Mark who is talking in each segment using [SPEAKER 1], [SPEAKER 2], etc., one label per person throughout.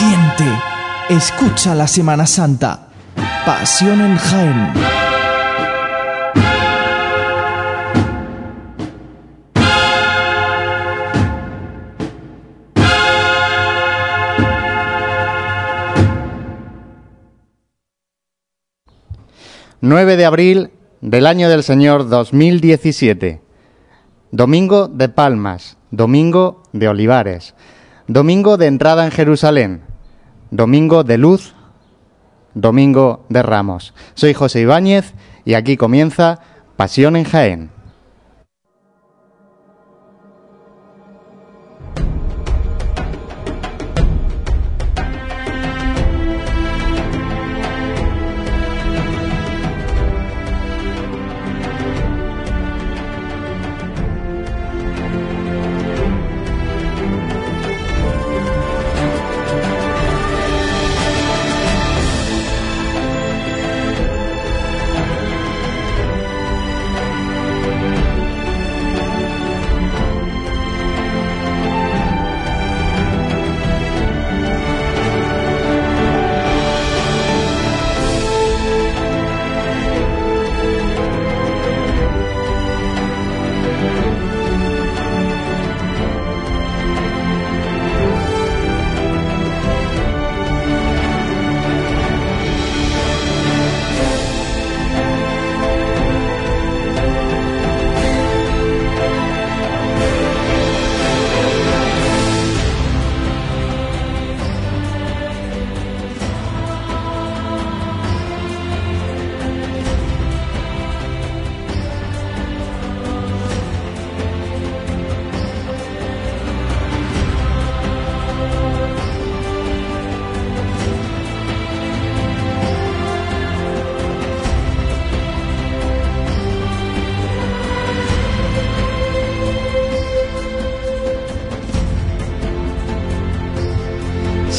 [SPEAKER 1] Siente, escucha la Semana Santa. Pasión en Jaén.
[SPEAKER 2] ...9 de abril del año del Señor 2017... ...Domingo de Palmas... ...Domingo de Olivares... ...Domingo de entrada en Jerusalén... ...Domingo de luz... ...Domingo de Ramos... ...soy José Ibáñez... ...y aquí comienza Pasión en Jaén...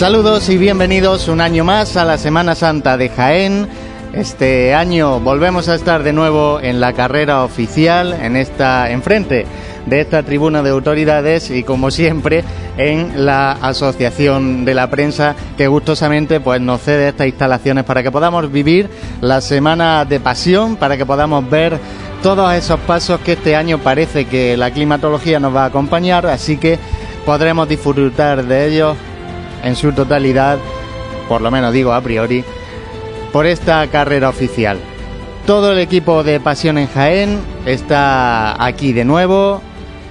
[SPEAKER 2] Saludos y bienvenidos un año más a la Semana Santa de Jaén. Este año volvemos a estar de nuevo en la carrera oficial, en esta enfrente de esta tribuna de autoridades y como siempre en la Asociación de la Prensa que gustosamente pues nos cede estas instalaciones para que podamos vivir la semana de pasión, para que podamos ver todos esos pasos que este año parece que la climatología nos va a acompañar, así que podremos disfrutar de ellos en su totalidad, por lo menos digo a priori, por esta carrera oficial. Todo el equipo de Pasión en Jaén está aquí de nuevo.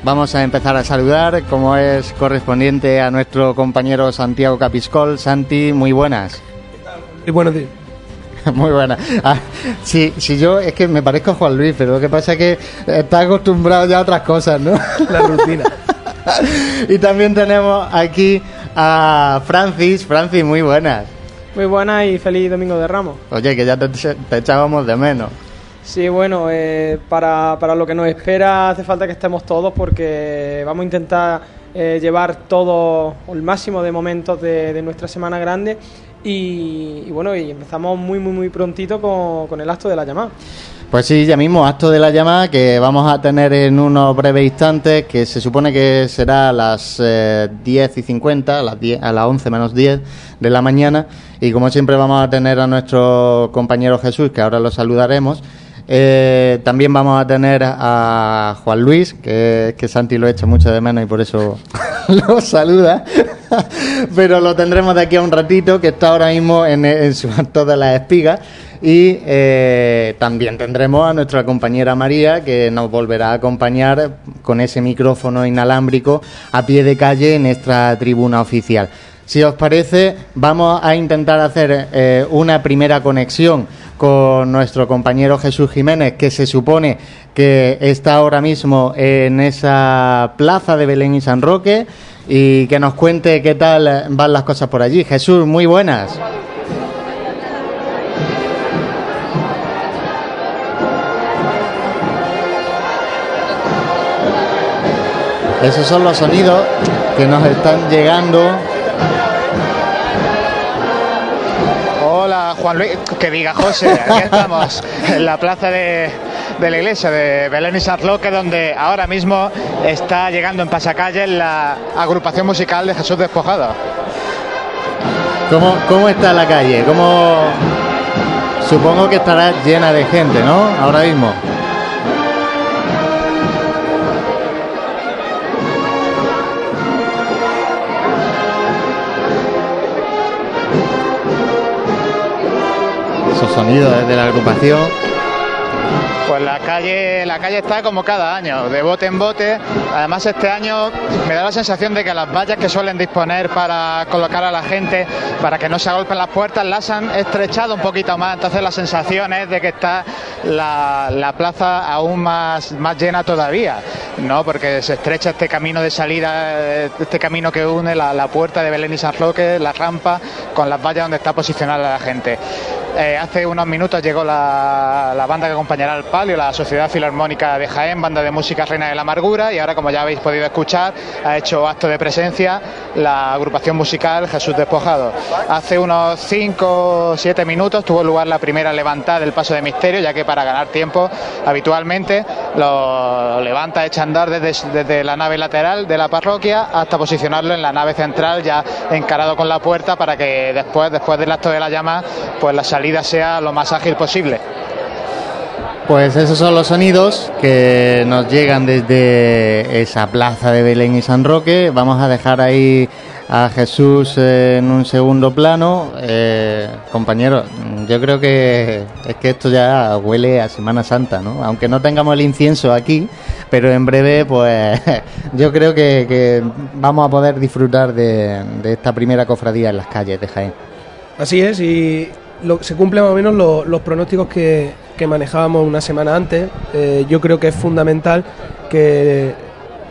[SPEAKER 2] Vamos a empezar a saludar, como es correspondiente a nuestro compañero Santiago Capiscol. Santi, muy buenas.
[SPEAKER 3] Y buenos días.
[SPEAKER 2] Muy buenas. Ah, si, si yo es que me parezco a Juan Luis, pero lo que pasa es que está acostumbrado ya a otras cosas, ¿no?
[SPEAKER 3] La rutina.
[SPEAKER 2] y también tenemos aquí a Francis. Francis, muy buenas.
[SPEAKER 4] Muy buenas y feliz Domingo de Ramos.
[SPEAKER 2] Oye, que ya te, te echábamos de menos.
[SPEAKER 4] Sí, bueno, eh, para, para, lo que nos espera hace falta que estemos todos porque vamos a intentar eh, llevar todo el máximo de momentos de, de nuestra semana grande y, y, bueno, y empezamos muy, muy, muy prontito con, con el acto de la llamada.
[SPEAKER 2] Pues sí, ya mismo, acto de la llamada que vamos a tener en unos breves instantes, que se supone que será a las eh, 10 y 50, a las, 10, a las 11 menos 10 de la mañana. Y como siempre vamos a tener a nuestro compañero Jesús, que ahora lo saludaremos. Eh, también vamos a tener a Juan Luis, que, que Santi lo echa mucho de menos y por eso lo saluda. Pero lo tendremos de aquí a un ratito, que está ahora mismo en, en su acto de las espigas. Y eh, también tendremos a nuestra compañera María, que nos volverá a acompañar con ese micrófono inalámbrico a pie de calle en nuestra tribuna oficial. Si os parece, vamos a intentar hacer eh, una primera conexión con nuestro compañero Jesús Jiménez, que se supone que está ahora mismo en esa plaza de Belén y San Roque, y que nos cuente qué tal van las cosas por allí. Jesús, muy buenas. Esos son los sonidos que nos están llegando.
[SPEAKER 5] Hola Juan Luis, que diga José, aquí estamos en la plaza de, de la iglesia de Belén y San Roque, donde ahora mismo está llegando en pasacalle la agrupación musical de Jesús Despojado.
[SPEAKER 2] ¿Cómo, ¿Cómo está la calle? ¿Cómo... Supongo que estará llena de gente, ¿no? Ahora mismo. Esos sonidos desde la agrupación.
[SPEAKER 6] Pues la calle, la calle está como cada año, de bote en bote. Además este año me da la sensación de que las vallas que suelen disponer para colocar a la gente, para que no se agolpen las puertas, las han estrechado un poquito más. Entonces la sensación es de que está la, la plaza aún más, más llena todavía, ¿no? Porque se estrecha este camino de salida, este camino que une la, la puerta de Belén y San Roque, la rampa, con las vallas donde está posicionada la gente. Eh, hace unos minutos llegó la, banda que acompañará al palio, la Sociedad Filarmónica de Jaén, banda de música Reina de la Amargura, y ahora, como ya habéis podido escuchar, ha hecho acto de presencia la agrupación musical Jesús Despojado. Hace unos 5 o 7 minutos tuvo lugar la primera levantada del paso de misterio, ya que para ganar tiempo, habitualmente lo levanta, echa andar desde, desde la nave lateral de la parroquia hasta posicionarlo en la nave central, ya encarado con la puerta, para que después, después del acto de la llama, pues la salida sea lo más ágil posible.
[SPEAKER 2] Pues esos son los sonidos que nos llegan desde esa plaza de Belén y San Roque. Vamos a dejar ahí a Jesús en un segundo plano. Eh, compañeros, yo creo que es que esto ya huele a Semana Santa, ¿no? Aunque no tengamos el incienso aquí, pero en breve, pues yo creo que, que vamos a poder disfrutar de, de esta primera cofradía en las calles de Jaén.
[SPEAKER 3] Así es, y lo, se cumplen más o menos lo, los pronósticos que, que, manejábamos una semana antes. Eh, yo creo que es fundamental que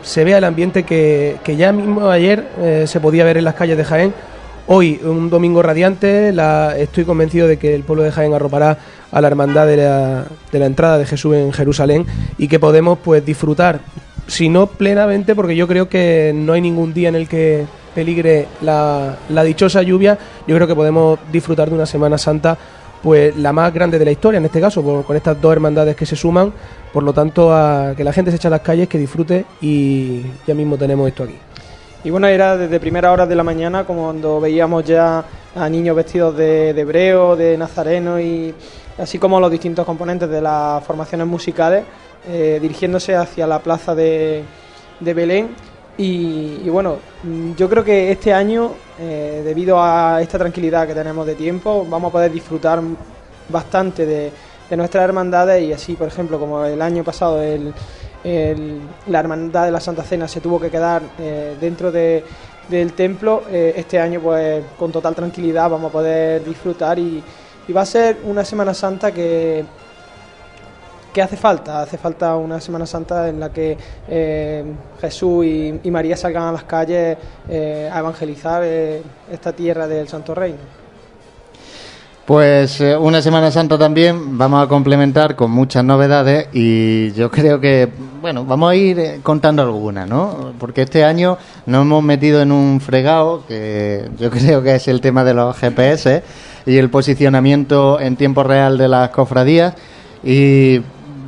[SPEAKER 3] se vea el ambiente que, que ya mismo ayer eh, se podía ver en las calles de Jaén. Hoy, un domingo radiante, estoy convencido de que el pueblo de Jaén arropará a la hermandad de la, de la entrada de Jesús en Jerusalén y que podemos pues disfrutar, si no plenamente, porque yo creo que no hay ningún día en el que peligre la, la, dichosa lluvia, yo creo que podemos disfrutar de una Semana Santa pues la más grande de la historia en este caso, por, con estas dos hermandades que se suman, por lo tanto a que la gente se eche a las calles, que disfrute y ya mismo tenemos esto aquí.
[SPEAKER 4] Y bueno, era desde primera hora de la mañana, como cuando veíamos ya a niños vestidos de, de hebreo, de nazareno y así como los distintos componentes de las formaciones musicales, eh, dirigiéndose hacia la plaza de, de Belén y, bueno, yo creo que este año, eh, debido a esta tranquilidad que tenemos de tiempo, vamos a poder disfrutar bastante de, de nuestras hermandades y así, por ejemplo, como el año pasado el, la hermandad de la Santa Cena se tuvo que quedar eh, dentro de, del templo, eh, este año pues con total tranquilidad vamos a poder disfrutar y va a ser una Semana Santa que ¿Qué hace falta? Hace falta una Semana Santa en la que eh, Jesús y, María salgan a las calles eh, a evangelizar eh, esta tierra del Santo Reino.
[SPEAKER 2] Pues una Semana Santa también vamos a complementar con muchas novedades y yo creo que, bueno, vamos a ir contando algunas, ¿no? Porque este año nos hemos metido en un fregado que yo creo que es el tema de los GPS y el posicionamiento en tiempo real de las cofradías y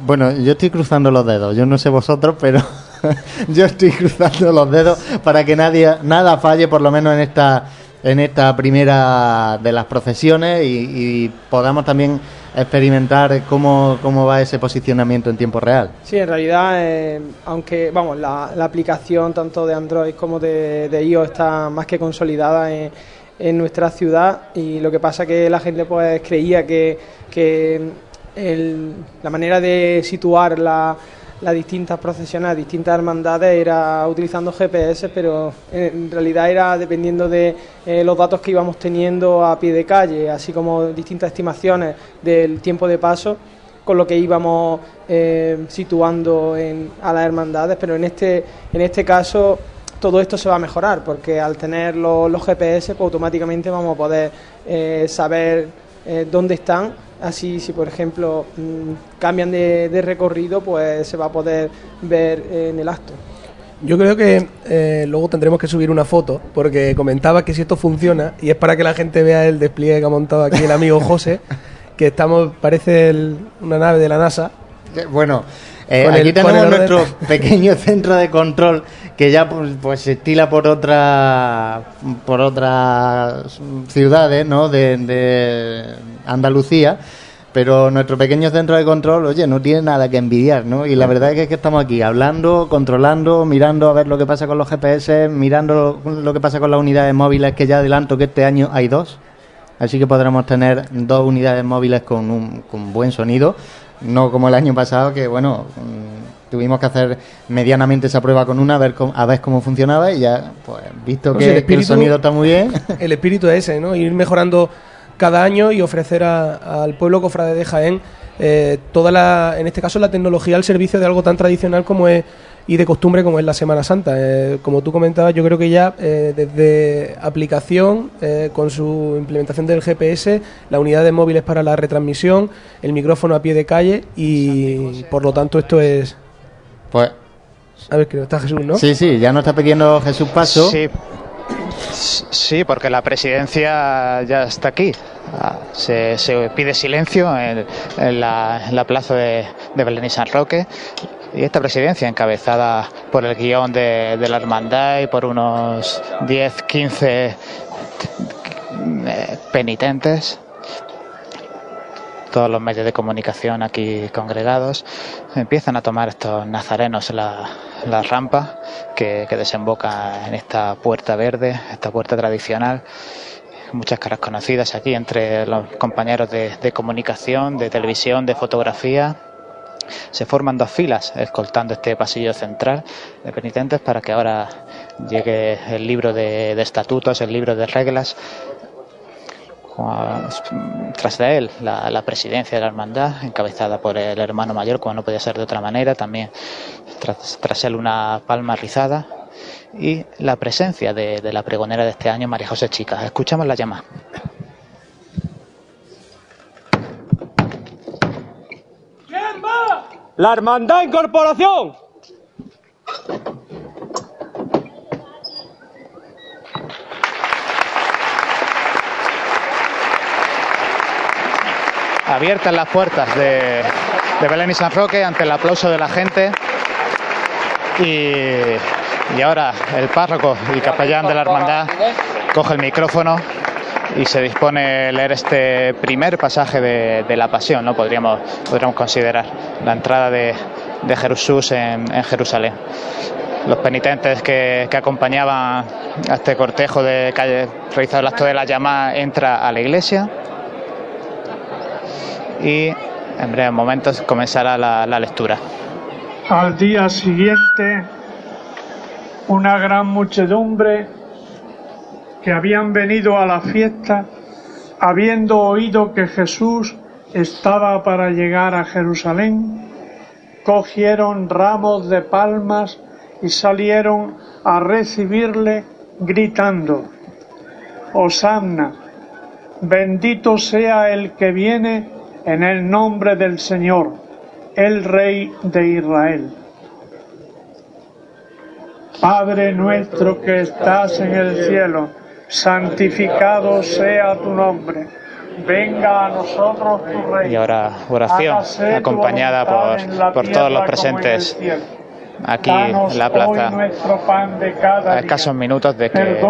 [SPEAKER 2] bueno, yo estoy cruzando los dedos. Yo no sé vosotros, pero yo estoy cruzando los dedos para que nadie, nada falle, por lo menos en esta, en esta primera de las procesiones y, podamos también experimentar cómo, cómo, va ese posicionamiento en tiempo real.
[SPEAKER 4] Sí, en realidad, eh, aunque vamos, la, la, aplicación tanto de Android como de, de iOS está más que consolidada en, en, nuestra ciudad y lo que pasa que la gente pues creía que, que el, la manera de situar la, las distintas procesiones, distintas hermandades era utilizando GPS, pero en realidad era dependiendo de eh, los datos que íbamos teniendo a pie de calle, así como distintas estimaciones del tiempo de paso con lo que íbamos eh, situando en, a las hermandades, pero en este, en este caso todo esto se va a mejorar, porque al tener los, GPS, pues automáticamente vamos a poder eh, saber dónde están Así, si por ejemplo mmm, cambian de, de, recorrido, pues se va a poder ver en el acto.
[SPEAKER 3] Yo creo que eh, luego tendremos que subir una foto, porque comentaba que si esto funciona, y es para que la gente vea el despliegue que ha montado aquí el amigo José, que estamos, parece el, una nave de la NASA.
[SPEAKER 2] Bueno, Eh, aquí
[SPEAKER 3] el-
[SPEAKER 2] tenemos nuestro pequeño centro de control que ya pues, pues, se estila por otra por otras ciudades ¿no? de, de Andalucía pero nuestro pequeño centro de control oye no tiene nada que envidiar ¿no? y la verdad es que, estamos aquí hablando controlando mirando a ver lo que pasa con los GPS mirando lo, lo que pasa con las unidades móviles que ya adelanto que este año hay dos Así que podremos tener dos unidades móviles con un con buen sonido, no como el año pasado que bueno mm, tuvimos que hacer medianamente esa prueba con una a ver cómo, a ver cómo funcionaba y ya pues visto que,
[SPEAKER 3] el
[SPEAKER 2] que el
[SPEAKER 3] espíritu-
[SPEAKER 2] sonido está muy bien.
[SPEAKER 3] el espíritu es ese, ¿no? Ir mejorando cada año y ofrecer a- al pueblo cofrade de Jaén eh, toda la, en este caso la tecnología al servicio de algo tan tradicional como es y de costumbre como es la Semana Santa. Eh, como tú comentabas, yo creo que ya eh, desde aplicación, eh, con su implementación del GPS, la unidad de móviles para la retransmisión, el micrófono a pie de calle y por lo tanto esto es...
[SPEAKER 2] Pues
[SPEAKER 3] A ver, creo que está Jesús, ¿no?
[SPEAKER 2] sí, sí, ya nos está pidiendo Jesús Paso.
[SPEAKER 6] Sí. Sí, porque la presidencia ya está aquí. Ah, Se, se pide silencio en, en la, en la plaza de, de Belén y San Roque. Y esta presidencia, encabezada por el guion de, de la hermandad y por unos 10, 15 eh, penitentes, todos los medios de comunicación aquí congregados, empiezan a tomar estos nazarenos la, la rampa que, que desemboca en esta puerta verde, esta puerta tradicional. Muchas caras conocidas aquí entre los compañeros de, de comunicación, de televisión, de fotografía. Se forman dos filas escoltando este pasillo central de penitentes para que ahora llegue el libro de, de estatutos, el libro de reglas Juan- tras de él la, presidencia de la hermandad encabezada por el hermano mayor como no podía ser de otra manera también tras, tras él una palma rizada y la presencia de, de la pregonera de este año María José Chica escuchamos la llamada
[SPEAKER 7] La Hermandad Incorporación.
[SPEAKER 6] abiertas las puertas de, de Belén y San Roque ante el aplauso de la gente y, y ahora el párroco y capellán de la hermandad coge el micrófono y se dispone a leer este primer pasaje de, la pasión, ¿no? Podríamos, podríamos considerar la entrada de, de Jesús en, en Jerusalén. Los penitentes que, que acompañaban a este cortejo de calle realizado el acto de la llamada entra a la iglesia y en breves momentos comenzará la, la lectura.
[SPEAKER 8] Al día siguiente, una gran muchedumbre que habían venido a la fiesta, habiendo oído que Jesús estaba para llegar a Jerusalén, cogieron ramos de palmas y salieron a recibirle gritando, Hosanna, bendito sea el que viene en el nombre del Señor, el Rey de Israel. Padre nuestro que estás en el cielo, santificado sea tu nombre. Venga a nosotros tu reino.
[SPEAKER 6] Y ahora oración acompañada por, por todos los presentes aquí en la plaza
[SPEAKER 8] nuestro pan de cada
[SPEAKER 6] a escasos minutos de que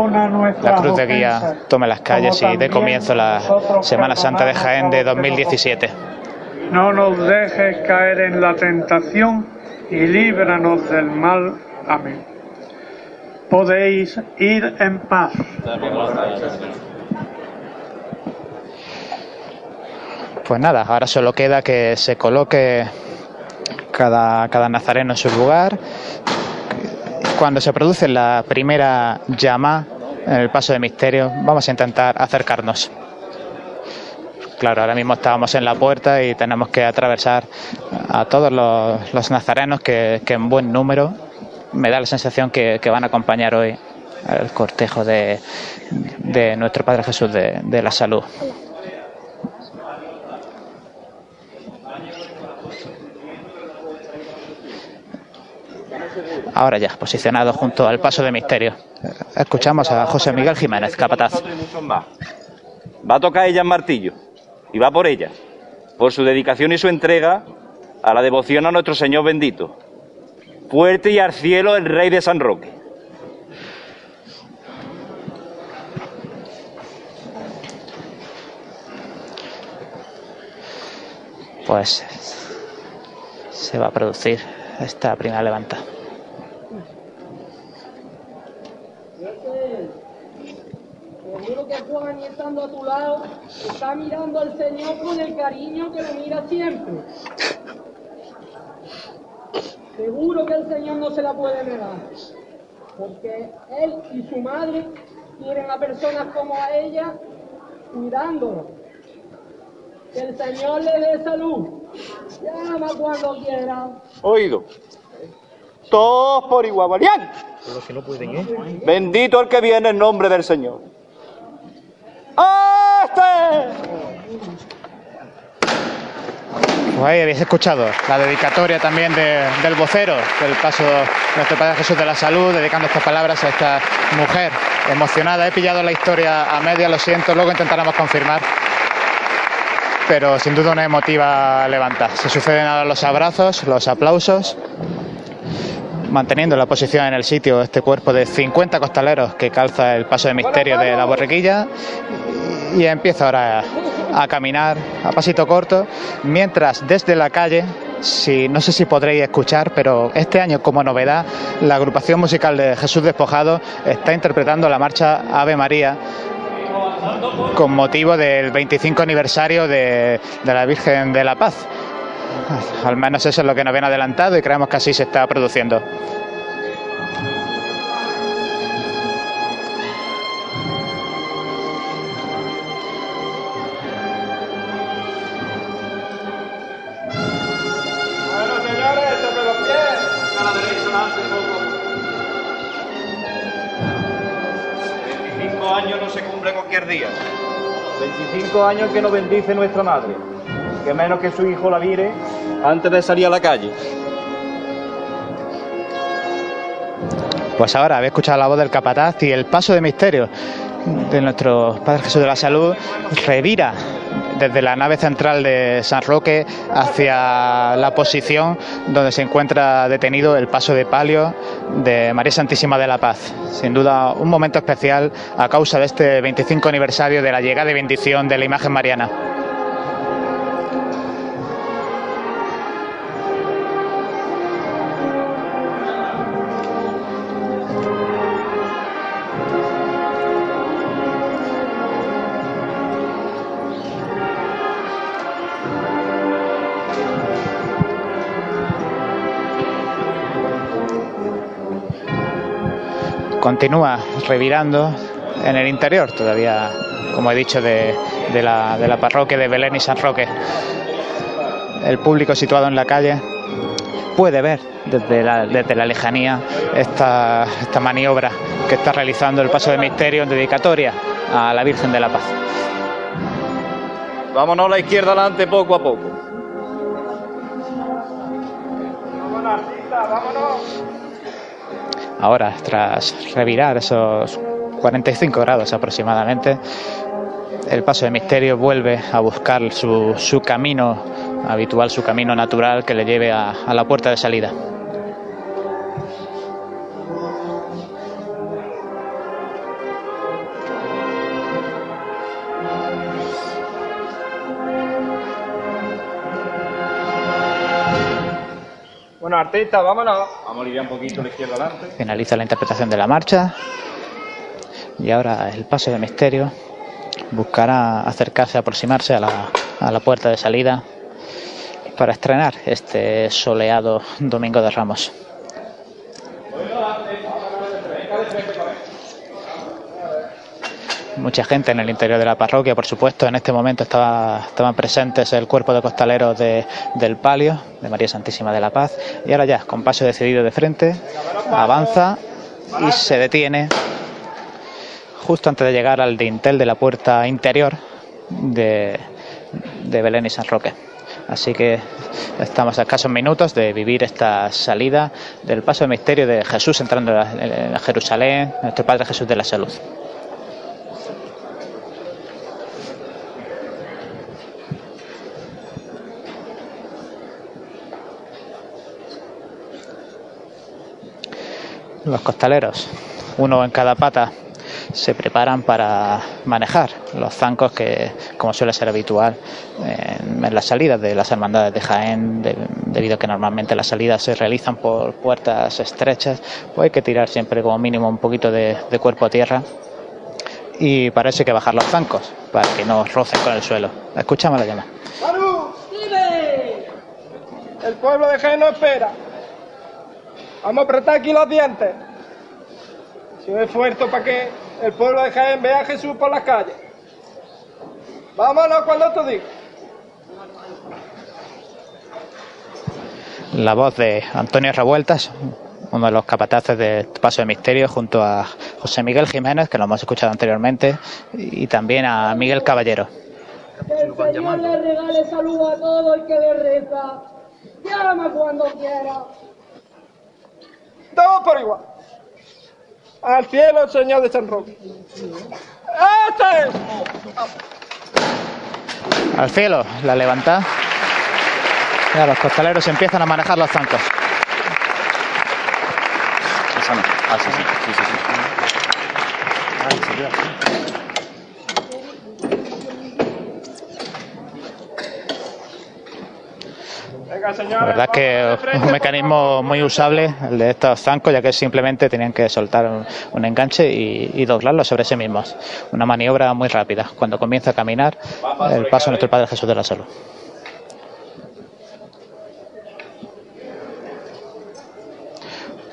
[SPEAKER 6] la Cruz de Guía
[SPEAKER 8] ofensas,
[SPEAKER 6] tome las calles y dé comienzo la Semana Santa de Jaén de
[SPEAKER 8] los que nos
[SPEAKER 6] 2017.
[SPEAKER 8] No nos dejes caer en la tentación y líbranos del mal. Amén. Podéis ir en paz.
[SPEAKER 6] Pues nada, ahora solo queda que se coloque cada, cada nazareno en su lugar. Cuando se produce la primera llama en el paso de misterio, vamos a intentar acercarnos. Claro, ahora mismo estábamos en la puerta y tenemos que atravesar a todos los, los nazarenos que, que en buen número me da la sensación que, van a acompañar hoy el cortejo de, de nuestro Padre Jesús de, de la Salud. Ahora ya, posicionado junto al paso de misterio. Escuchamos a José Miguel Jiménez, capataz.
[SPEAKER 7] Va a tocar ella en martillo y va por ella, por su dedicación y su entrega a la devoción a nuestro Señor bendito. Fuerte y al cielo el Rey de San Roque.
[SPEAKER 9] Pues se va a producir esta primera levanta.
[SPEAKER 10] Seguro que Juan, y estando a tu lado, está mirando al Señor con el cariño que lo mira siempre. Seguro que el Señor no se la puede negar, porque Él y su madre quieren a personas como a ella cuidándolo. Que el Señor le dé salud. Llama cuando quiera.
[SPEAKER 7] Oído. Todos por igual.
[SPEAKER 9] Los que no pueden, ¿eh?
[SPEAKER 7] Bendito el que viene en nombre del Señor. ¡Este!
[SPEAKER 6] Ahí habéis escuchado la dedicatoria también de- del vocero del paso de nuestro Padre Jesús de la Salud, dedicando estas palabras a esta mujer emocionada. He pillado la historia a media, lo siento, luego intentaremos confirmar. Pero sin duda una emotiva levanta. Se suceden ahora los abrazos, los aplausos, manteniendo la posición en el sitio este cuerpo de 50 costaleros que calza el paso de misterio de la borriquilla y empieza ahora a, caminar a pasito corto, mientras desde la calle, si, no sé si podréis escuchar, pero este año como novedad, la agrupación musical de Jesús Despojado está interpretando la marcha Ave María con motivo del 25 aniversario de la Virgen de la Paz. Al menos eso es lo que nos ven adelantado y creemos que así se está produciendo.
[SPEAKER 7] Bueno, señores, sobre los pies. A la derecha, adelante, poco. 25 años no se cumple cualquier día. 25 años que nos bendice nuestra madre. Que menos que su hijo la mire antes de salir a la calle.
[SPEAKER 6] Pues ahora habéis escuchado la voz del capataz y el paso de misterio de nuestro Padre Jesús de la Salud revira desde la nave central de San Roque hacia la posición donde se encuentra detenido el paso de palio de María Santísima de la Paz. Sin duda un momento especial a causa de este 25 aniversario de la llegada y bendición de la imagen mariana. Continúa revirando en el interior, todavía, como he dicho, de, de la, de la parroquia de Belén y San Roque. El público situado en la calle puede ver desde la, desde la lejanía esta, esta maniobra que está realizando el paso de misterio en dedicatoria a la Virgen de la Paz.
[SPEAKER 7] Vámonos a la izquierda adelante poco a poco.
[SPEAKER 6] Ahora, tras revirar esos 45 grados aproximadamente, el paso de misterio vuelve a buscar su, su camino habitual, su camino natural que le lleve a, a la puerta de salida.
[SPEAKER 7] Vámonos. Vamos a aliviar un poquito la izquierda adelante.
[SPEAKER 6] Finaliza la interpretación de la marcha y ahora el paso de misterio buscará acercarse, aproximarse a la, a la puerta de salida para estrenar este soleado Domingo de Ramos. Mucha gente en el interior de la parroquia, por supuesto. En este momento estaba, estaban presentes el cuerpo de costaleros de- del palio, de María Santísima de la Paz. Y ahora ya, con paso decidido de frente, avanza y se detiene justo antes de llegar al dintel de la puerta interior de, de Belén y San Roque. Así que estamos a escasos minutos de vivir esta salida del paso de misterio de Jesús entrando a Jerusalén, nuestro Padre Jesús de la Salud. Los costaleros, uno en cada pata, se preparan para manejar los zancos que, como suele ser habitual en, en las salidas de las hermandades de Jaén, de- debido a que normalmente las salidas se realizan por puertas estrechas, pues hay que tirar siempre como mínimo un poquito de, cuerpo a tierra y para eso hay que bajar los zancos, para que no rocen con el suelo. Escuchamos la llamada.
[SPEAKER 10] ¡Manu! ¡Dime!
[SPEAKER 11] El pueblo de Jaén no espera. Vamos a apretar aquí los dientes. Si un esfuerzo para que el pueblo de Jaén vea a Jesús por las calles. Vámonos cuando tú digas.
[SPEAKER 6] La voz de Antonio Revueltas, uno de los capataces de Paso de Misterio, junto a José Miguel Jiménez, que lo hemos escuchado anteriormente, y también a Miguel Caballero.
[SPEAKER 10] Que el Señor le regale salud a todo el que le reza. Llama cuando quiera.
[SPEAKER 11] Todos por igual. Al cielo el Señor de San Roque. ¡Este!
[SPEAKER 6] Al cielo, la levanta. Ya los costaleros empiezan a manejar los zancos.
[SPEAKER 7] Ah, sí, sí, sí, sí, sí.
[SPEAKER 6] La verdad es que es un mecanismo muy usable el de estos zancos, ya que simplemente tenían que soltar un, un enganche y, y doblarlo sobre sí mismos. Una maniobra muy rápida. Cuando comienza a caminar, el paso de nuestro Padre Jesús de la Salud.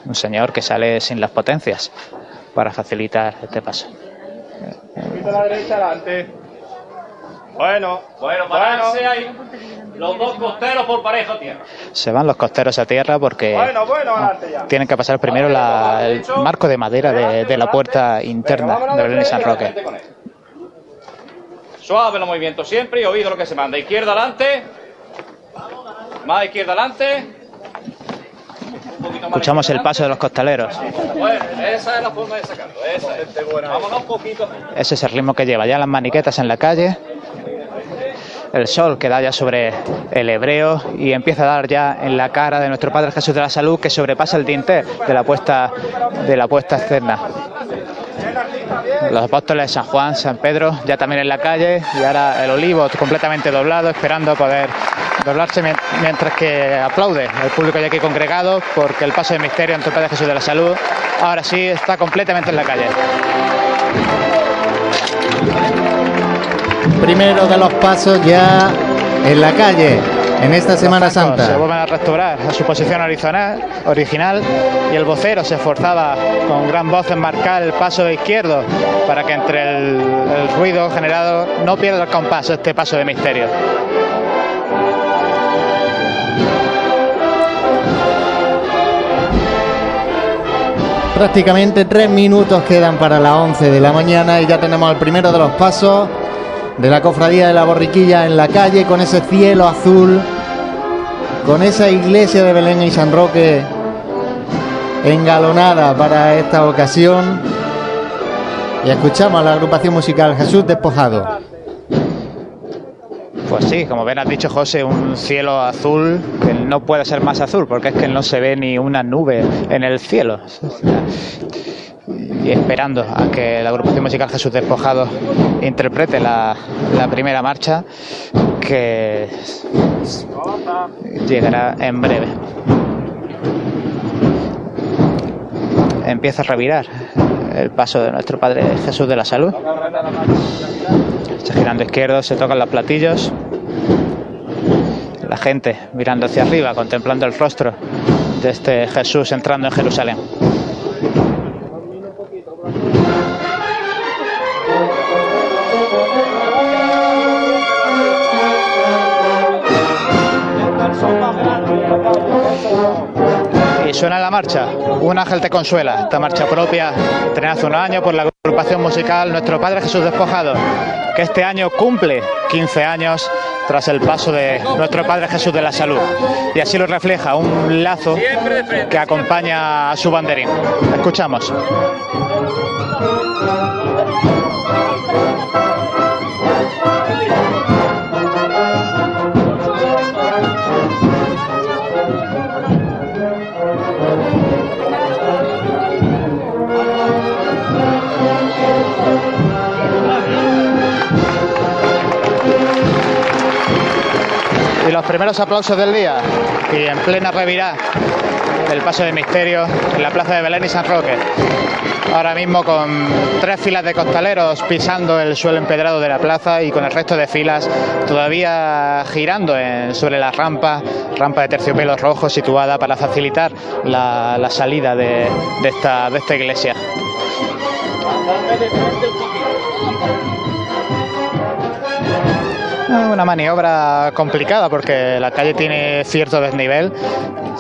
[SPEAKER 6] Un señor que sale sin las potencias para facilitar este paso.
[SPEAKER 11] Un poquito a la derecha adelante. Bueno,
[SPEAKER 7] Bueno, pararse ahí. Los dos costeros por pareja a tierra.
[SPEAKER 6] Se van los costeros a tierra porque
[SPEAKER 11] bueno, bueno, adelante ya.
[SPEAKER 6] tienen que pasar primero la- el marco de madera de, de la puerta interna de Belén y San Roque.
[SPEAKER 7] Suave los movimientos siempre y oído lo que se manda. Izquierda adelante. Más izquierda adelante.
[SPEAKER 6] Escuchamos el paso de los costaleros.
[SPEAKER 7] Bueno, esa es la forma de sacarlo. Esa es. Vámonos un poquito.
[SPEAKER 6] Ese es el ritmo que lleva ya las maniquetas en la calle. El sol que da ya sobre el hebreo y empieza a dar ya en la cara de nuestro Padre Jesús de la Salud que sobrepasa el dintel de la puesta de la puesta externa. Los apóstoles San Juan, San Pedro, ya también en la calle y ahora el olivo completamente doblado, esperando poder doblarse mien- mientras que aplaude el público ya aquí congregado porque el paso de misterio ante el Padre Jesús de la Salud ahora sí está completamente en la calle.
[SPEAKER 2] Primero de los pasos ya en la calle, en esta Semana
[SPEAKER 6] Se
[SPEAKER 2] Santa.
[SPEAKER 6] vuelven a restaurar a su posición horizontal, original y el vocero se esforzaba con gran voz en marcar el paso izquierdo para que entre el, el ruido generado no pierda el compás este paso de misterio.
[SPEAKER 2] Prácticamente tres minutos quedan para las 11 de la mañana y ya tenemos el primero de los pasos de la cofradía de la borriquilla en la calle con ese cielo azul, con esa iglesia de Belén y San Roque engalonada para esta ocasión. Y escuchamos a la agrupación musical Jesús Despojado.
[SPEAKER 6] Pues sí, como bien has dicho José, un cielo azul que no puede ser más azul porque es que no se ve ni una nube en el cielo. Y esperando a que la agrupación musical Jesús Despojado interprete la, primera marcha que llegará en breve. Empieza a revirar el paso de nuestro Padre Jesús de la Salud. Está girando izquierdo, se tocan los platillos. La gente mirando hacia arriba, contemplando el rostro de este Jesús entrando en Jerusalén. Thank you. Suena la marcha, Un ángel te consuela, esta marcha propia, estrenada hace unos años por la agrupación musical Nuestro Padre Jesús Despojado, que este año cumple 15 años tras el paso de nuestro Padre Jesús de la Salud. Y así lo refleja un lazo que acompaña a su banderín. Escuchamos. Primeros aplausos del día y en plena revirá del paso de misterio en la plaza de Belén y San Roque. Ahora mismo con tres filas de costaleros pisando el suelo empedrado de la plaza y con el resto de filas todavía girando sobre la rampa, rampa de terciopelos rojos situada para facilitar la, salida de esta, de esta iglesia. Una maniobra complicada porque la calle tiene cierto desnivel.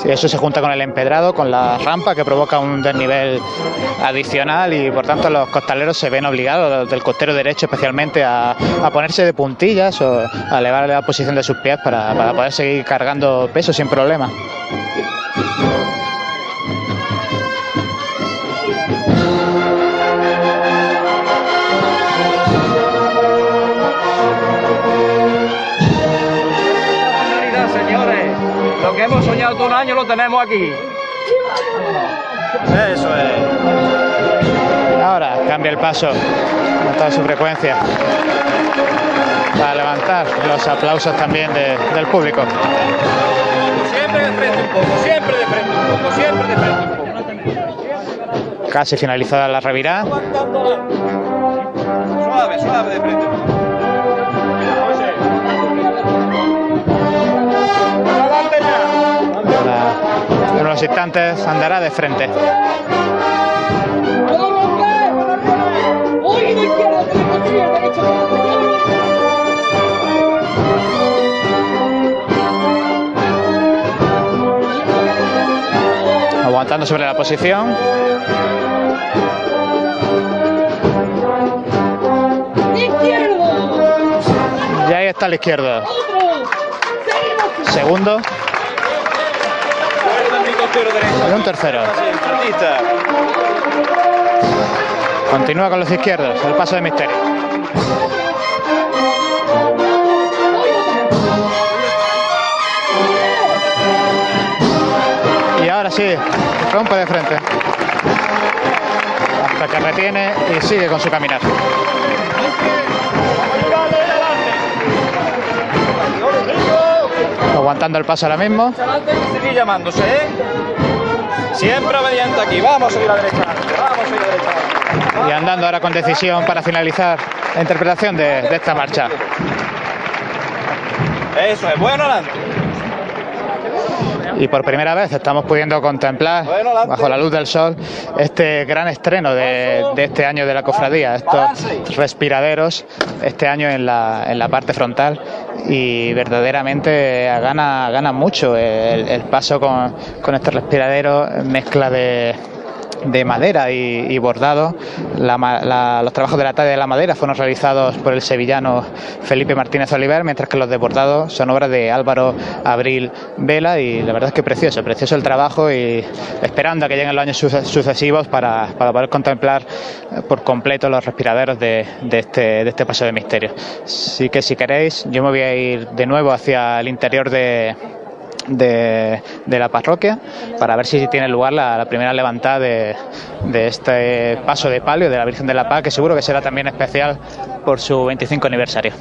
[SPEAKER 6] Eso se junta con el empedrado, con la rampa que provoca un desnivel adicional y por tanto los costaleros se ven obligados, del costero derecho especialmente, a, a ponerse de puntillas o a elevar la posición de sus pies para, para poder seguir cargando peso sin problema.
[SPEAKER 7] Que hemos soñado todo un año lo tenemos aquí. Eso es.
[SPEAKER 6] Ahora cambia el paso con toda su frecuencia para levantar los aplausos también de- del público.
[SPEAKER 7] Siempre de frente un poco, siempre de frente un poco, siempre de frente un poco.
[SPEAKER 6] Casi finalizada la revirá.
[SPEAKER 7] Suave, suave de frente.
[SPEAKER 6] Unos instantes andará de frente. Aguantando sobre la posición.
[SPEAKER 10] Izquierdo.
[SPEAKER 6] Y ahí está el izquierdo. Segundo
[SPEAKER 7] Derecho.
[SPEAKER 6] y un tercero. Continúa con los izquierdos. El paso de misterio. Y ahora sí, rompe de frente. Hasta que retiene y sigue con su caminar. Aguantando el paso ahora mismo.
[SPEAKER 7] Seguir llamándose, ¿eh? Siempre obediente aquí. Vamos a seguir a la derecha. Vamos a seguir a la derecha.
[SPEAKER 6] Y andando ahora con decisión para finalizar la interpretación de, de esta marcha.
[SPEAKER 7] Eso es. Bueno, adelante.
[SPEAKER 6] Y por primera vez estamos pudiendo contemplar,
[SPEAKER 7] Bueno,
[SPEAKER 6] bajo la luz del sol, este gran estreno de, de este año de la cofradía, estos respiraderos, este año en la, en la parte frontal. Y verdaderamente gana, gana mucho el, el paso con, con este respiradero, mezcla de, de madera y, bordado. Los trabajos de la talla de la madera fueron realizados por el sevillano Felipe Martínez Oliver, mientras que los de bordado son obras de Álvaro Abril Vela y la verdad es que precioso, precioso el trabajo y esperando a que lleguen los años suce- sucesivos para, para poder contemplar eh, por completo los respiraderos de, de este, de este paso de misterio. Así que si queréis, yo me voy a ir de nuevo hacia el interior de, de, la parroquia para ver si tiene lugar la, primera levantada de, de este paso de palio de la Virgen de la Paz, que seguro que será también especial por su 25 aniversario.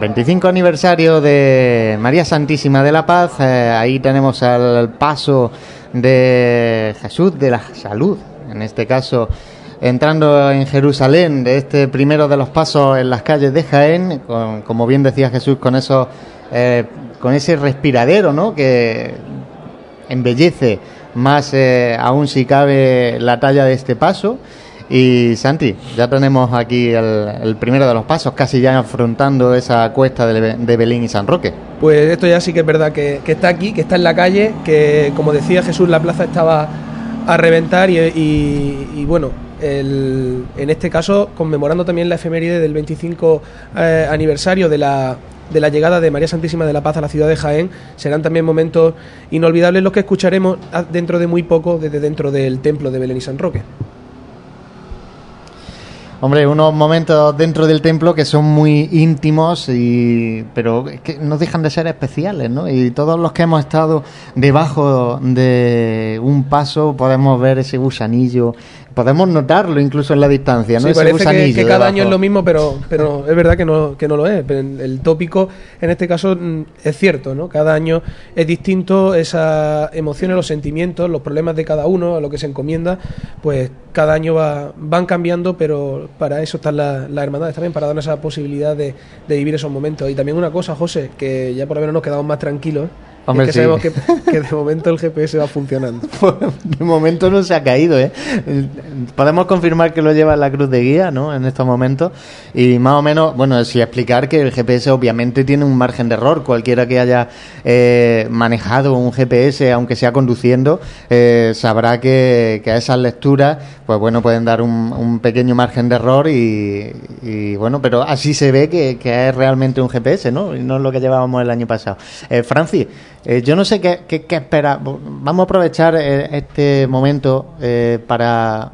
[SPEAKER 2] 25 aniversario de María Santísima de la Paz. eh, ahí tenemos al paso de Jesús de la Salud, en este caso entrando en Jerusalén, de este primero de los pasos en las calles de Jaén, con- como bien decía Jesús, con esos, eh, con ese respiradero, ¿no? Que embellece más eh, aún si cabe la talla de este paso. Y Santi, ya tenemos aquí el, el primero de los pasos, casi ya afrontando esa cuesta de, Be- de Belín y San Roque.
[SPEAKER 3] Pues esto ya sí que es verdad que, que está aquí, que está en la calle, que como decía Jesús, la plaza estaba a reventar y, y- y bueno, el- en este caso conmemorando también la efeméride del 25 eh, aniversario de la, de la llegada de María Santísima de la Paz a la ciudad de Jaén, serán también momentos inolvidables los que escucharemos dentro de muy poco desde dentro del templo de Belén y San Roque.
[SPEAKER 2] Hombre, unos momentos dentro del templo que son muy íntimos, y, pero que no dejan de ser especiales, ¿no? Y todos los que hemos estado debajo de un paso podemos ver ese gusanillo podemos notarlo incluso en la distancia, ¿no?
[SPEAKER 3] Sí,
[SPEAKER 2] Ese
[SPEAKER 3] parece que, que cada
[SPEAKER 2] debajo.
[SPEAKER 3] año es lo mismo, pero, pero es verdad que no, que no lo es. Pero el tópico, en este caso, mm, es cierto, ¿no? Cada año es distinto, esas emociones, los sentimientos, los problemas de cada uno, a lo que se encomienda, pues cada año va, van cambiando, pero para eso están la- las hermandades también, para darnos esa posibilidad de, de vivir esos momentos. Y también una cosa, José, que ya por lo menos nos quedamos más tranquilos,
[SPEAKER 2] Hombre,
[SPEAKER 3] es que
[SPEAKER 2] sí.
[SPEAKER 3] sabemos que, que de momento el GPS va funcionando.
[SPEAKER 2] De momento no se ha caído, ¿eh? Podemos confirmar que lo lleva en la cruz de guía, ¿no? En estos momentos. Y más o menos, bueno, sí explicar que el GPS obviamente tiene un margen de error. Cualquiera que haya eh, manejado un GPS, aunque sea conduciendo, eh, sabrá que, que a esas lecturas, pues bueno, pueden dar un, un pequeño margen de error y, y, bueno, pero así se ve que, que es realmente un GPS, ¿no? Y no es lo que llevábamos el año pasado. Eh, Francis, eh, yo no sé qué, qué, qué espera. Vamos a aprovechar eh, este momento eh, para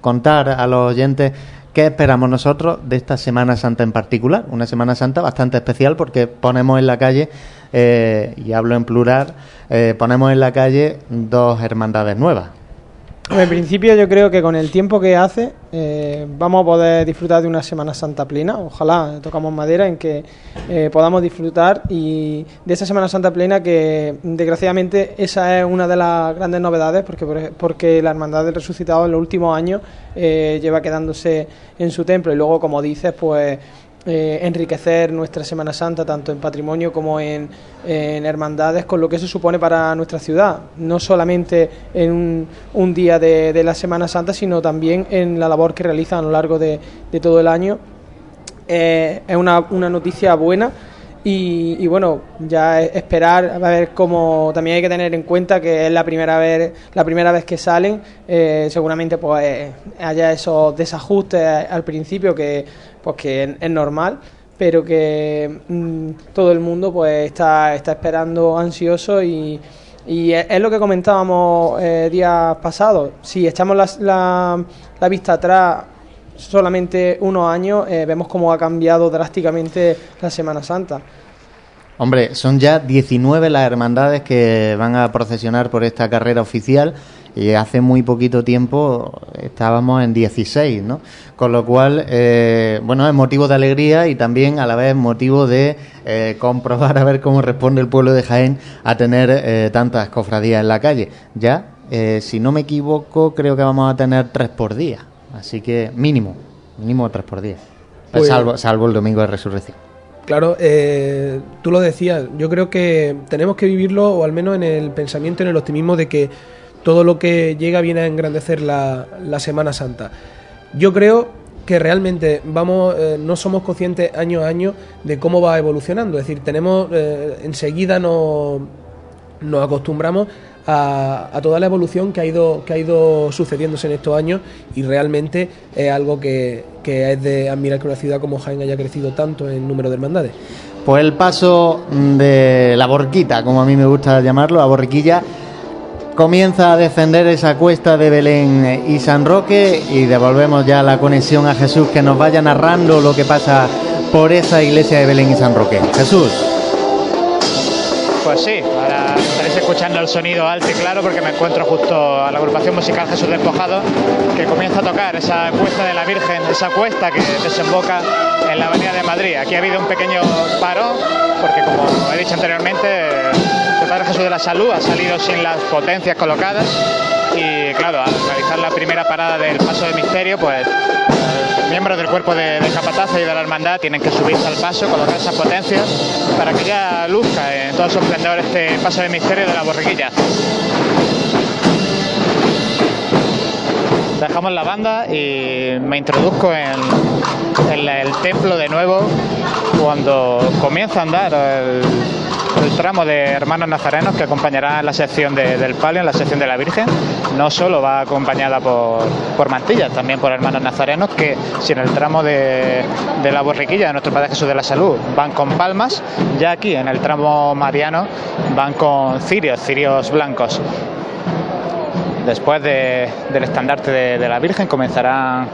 [SPEAKER 2] contar a los oyentes qué esperamos nosotros de esta Semana Santa en particular. Una Semana Santa bastante especial porque ponemos en la calle, eh, y hablo en plural, ponemos en la calle dos hermandades nuevas.
[SPEAKER 4] En principio yo creo que con el tiempo que hace eh, vamos a poder disfrutar de una Semana Santa plena. Ojalá tocamos madera en que eh, podamos disfrutar y de esa Semana Santa plena que desgraciadamente esa es una de las grandes novedades porque, porque la Hermandad del Resucitado en los últimos años eh, lleva quedándose en su templo y luego como dices pues eh, enriquecer nuestra Semana Santa tanto en patrimonio como en, en hermandades con lo que eso supone para nuestra ciudad, no solamente en un, un día de, de la Semana Santa, sino también en la labor que realizan a lo largo de, de todo el año. Eh, es una, una noticia buena y, bueno, ya es- esperar a ver cómo también hay que tener en cuenta que es la primera vez, la primera vez que salen, eh, seguramente pues haya esos desajustes al principio que pues que es, normal, pero que mm, todo el mundo pues está, está esperando ansioso y, y es, lo que comentábamos eh, días pasados. Si echamos la, la vista atrás solamente unos años, eh, vemos cómo ha cambiado drásticamente la Semana Santa.
[SPEAKER 2] Hombre, son ya 19 las hermandades que van a procesionar por esta carrera oficial y hace muy poquito tiempo estábamos en 16, ¿no? Con lo cual, eh, bueno, es motivo de alegría y también a la vez motivo de eh, comprobar a ver cómo responde el pueblo de Jaén a tener eh, tantas cofradías en la calle. Ya, eh, si no me equivoco, creo que vamos a tener tres por día. Así que mínimo, mínimo tres por día.
[SPEAKER 3] Pues-
[SPEAKER 2] salvo, salvo el domingo de resurrección.
[SPEAKER 3] Claro, eh, tú lo decías, yo creo que tenemos que vivirlo, o al menos en el pensamiento, en el optimismo de que todo lo que llega viene a engrandecer la, Semana Santa. Yo creo que realmente vamos, eh, no somos conscientes año a año de cómo va evolucionando. Es decir, tenemos eh, enseguida nos, nos acostumbramos a, a toda la evolución que ha ido que ha ido sucediéndose en estos años y realmente es algo que, que es de admirar que una ciudad como Jaén haya crecido tanto en número de hermandades.
[SPEAKER 2] Pues el paso de la borquita, como a mí me gusta llamarlo, la borriquilla, comienza a descender esa cuesta de Belén y San Roque y devolvemos ya la conexión a Jesús que nos vaya narrando lo que pasa por esa iglesia de Belén y San Roque. Jesús.
[SPEAKER 6] Pues sí, ahora estaréis escuchando el sonido alto y claro porque me encuentro justo a la agrupación musical Jesús Despojado que comienza a tocar esa cuesta de la Virgen, esa cuesta que desemboca en la Avenida de Madrid. Aquí ha habido un pequeño paro porque como he dicho anteriormente Padre Jesús de la Salud ha salido sin las potencias colocadas y claro, al realizar la primera parada del paso de misterio pues eh, miembros del cuerpo de, de y de la hermandad tienen que subirse al paso, colocar esas potencias para que ya luzca en todo su esplendor este paso de misterio de la borriquilla. Dejamos la banda y me introduzco en, en el templo de nuevo cuando comienza a andar el, el tramo de hermanos nazarenos que acompañará la sección de- del palio, en la sección de la Virgen. No solo va acompañada por, por mantillas, también por hermanos nazarenos que si en el tramo de, la borriquilla de nuestro Padre Jesús de la Salud van con palmas, ya aquí en el tramo mariano van con cirios, cirios blancos. Después de- del estandarte de, de la Virgen comenzarán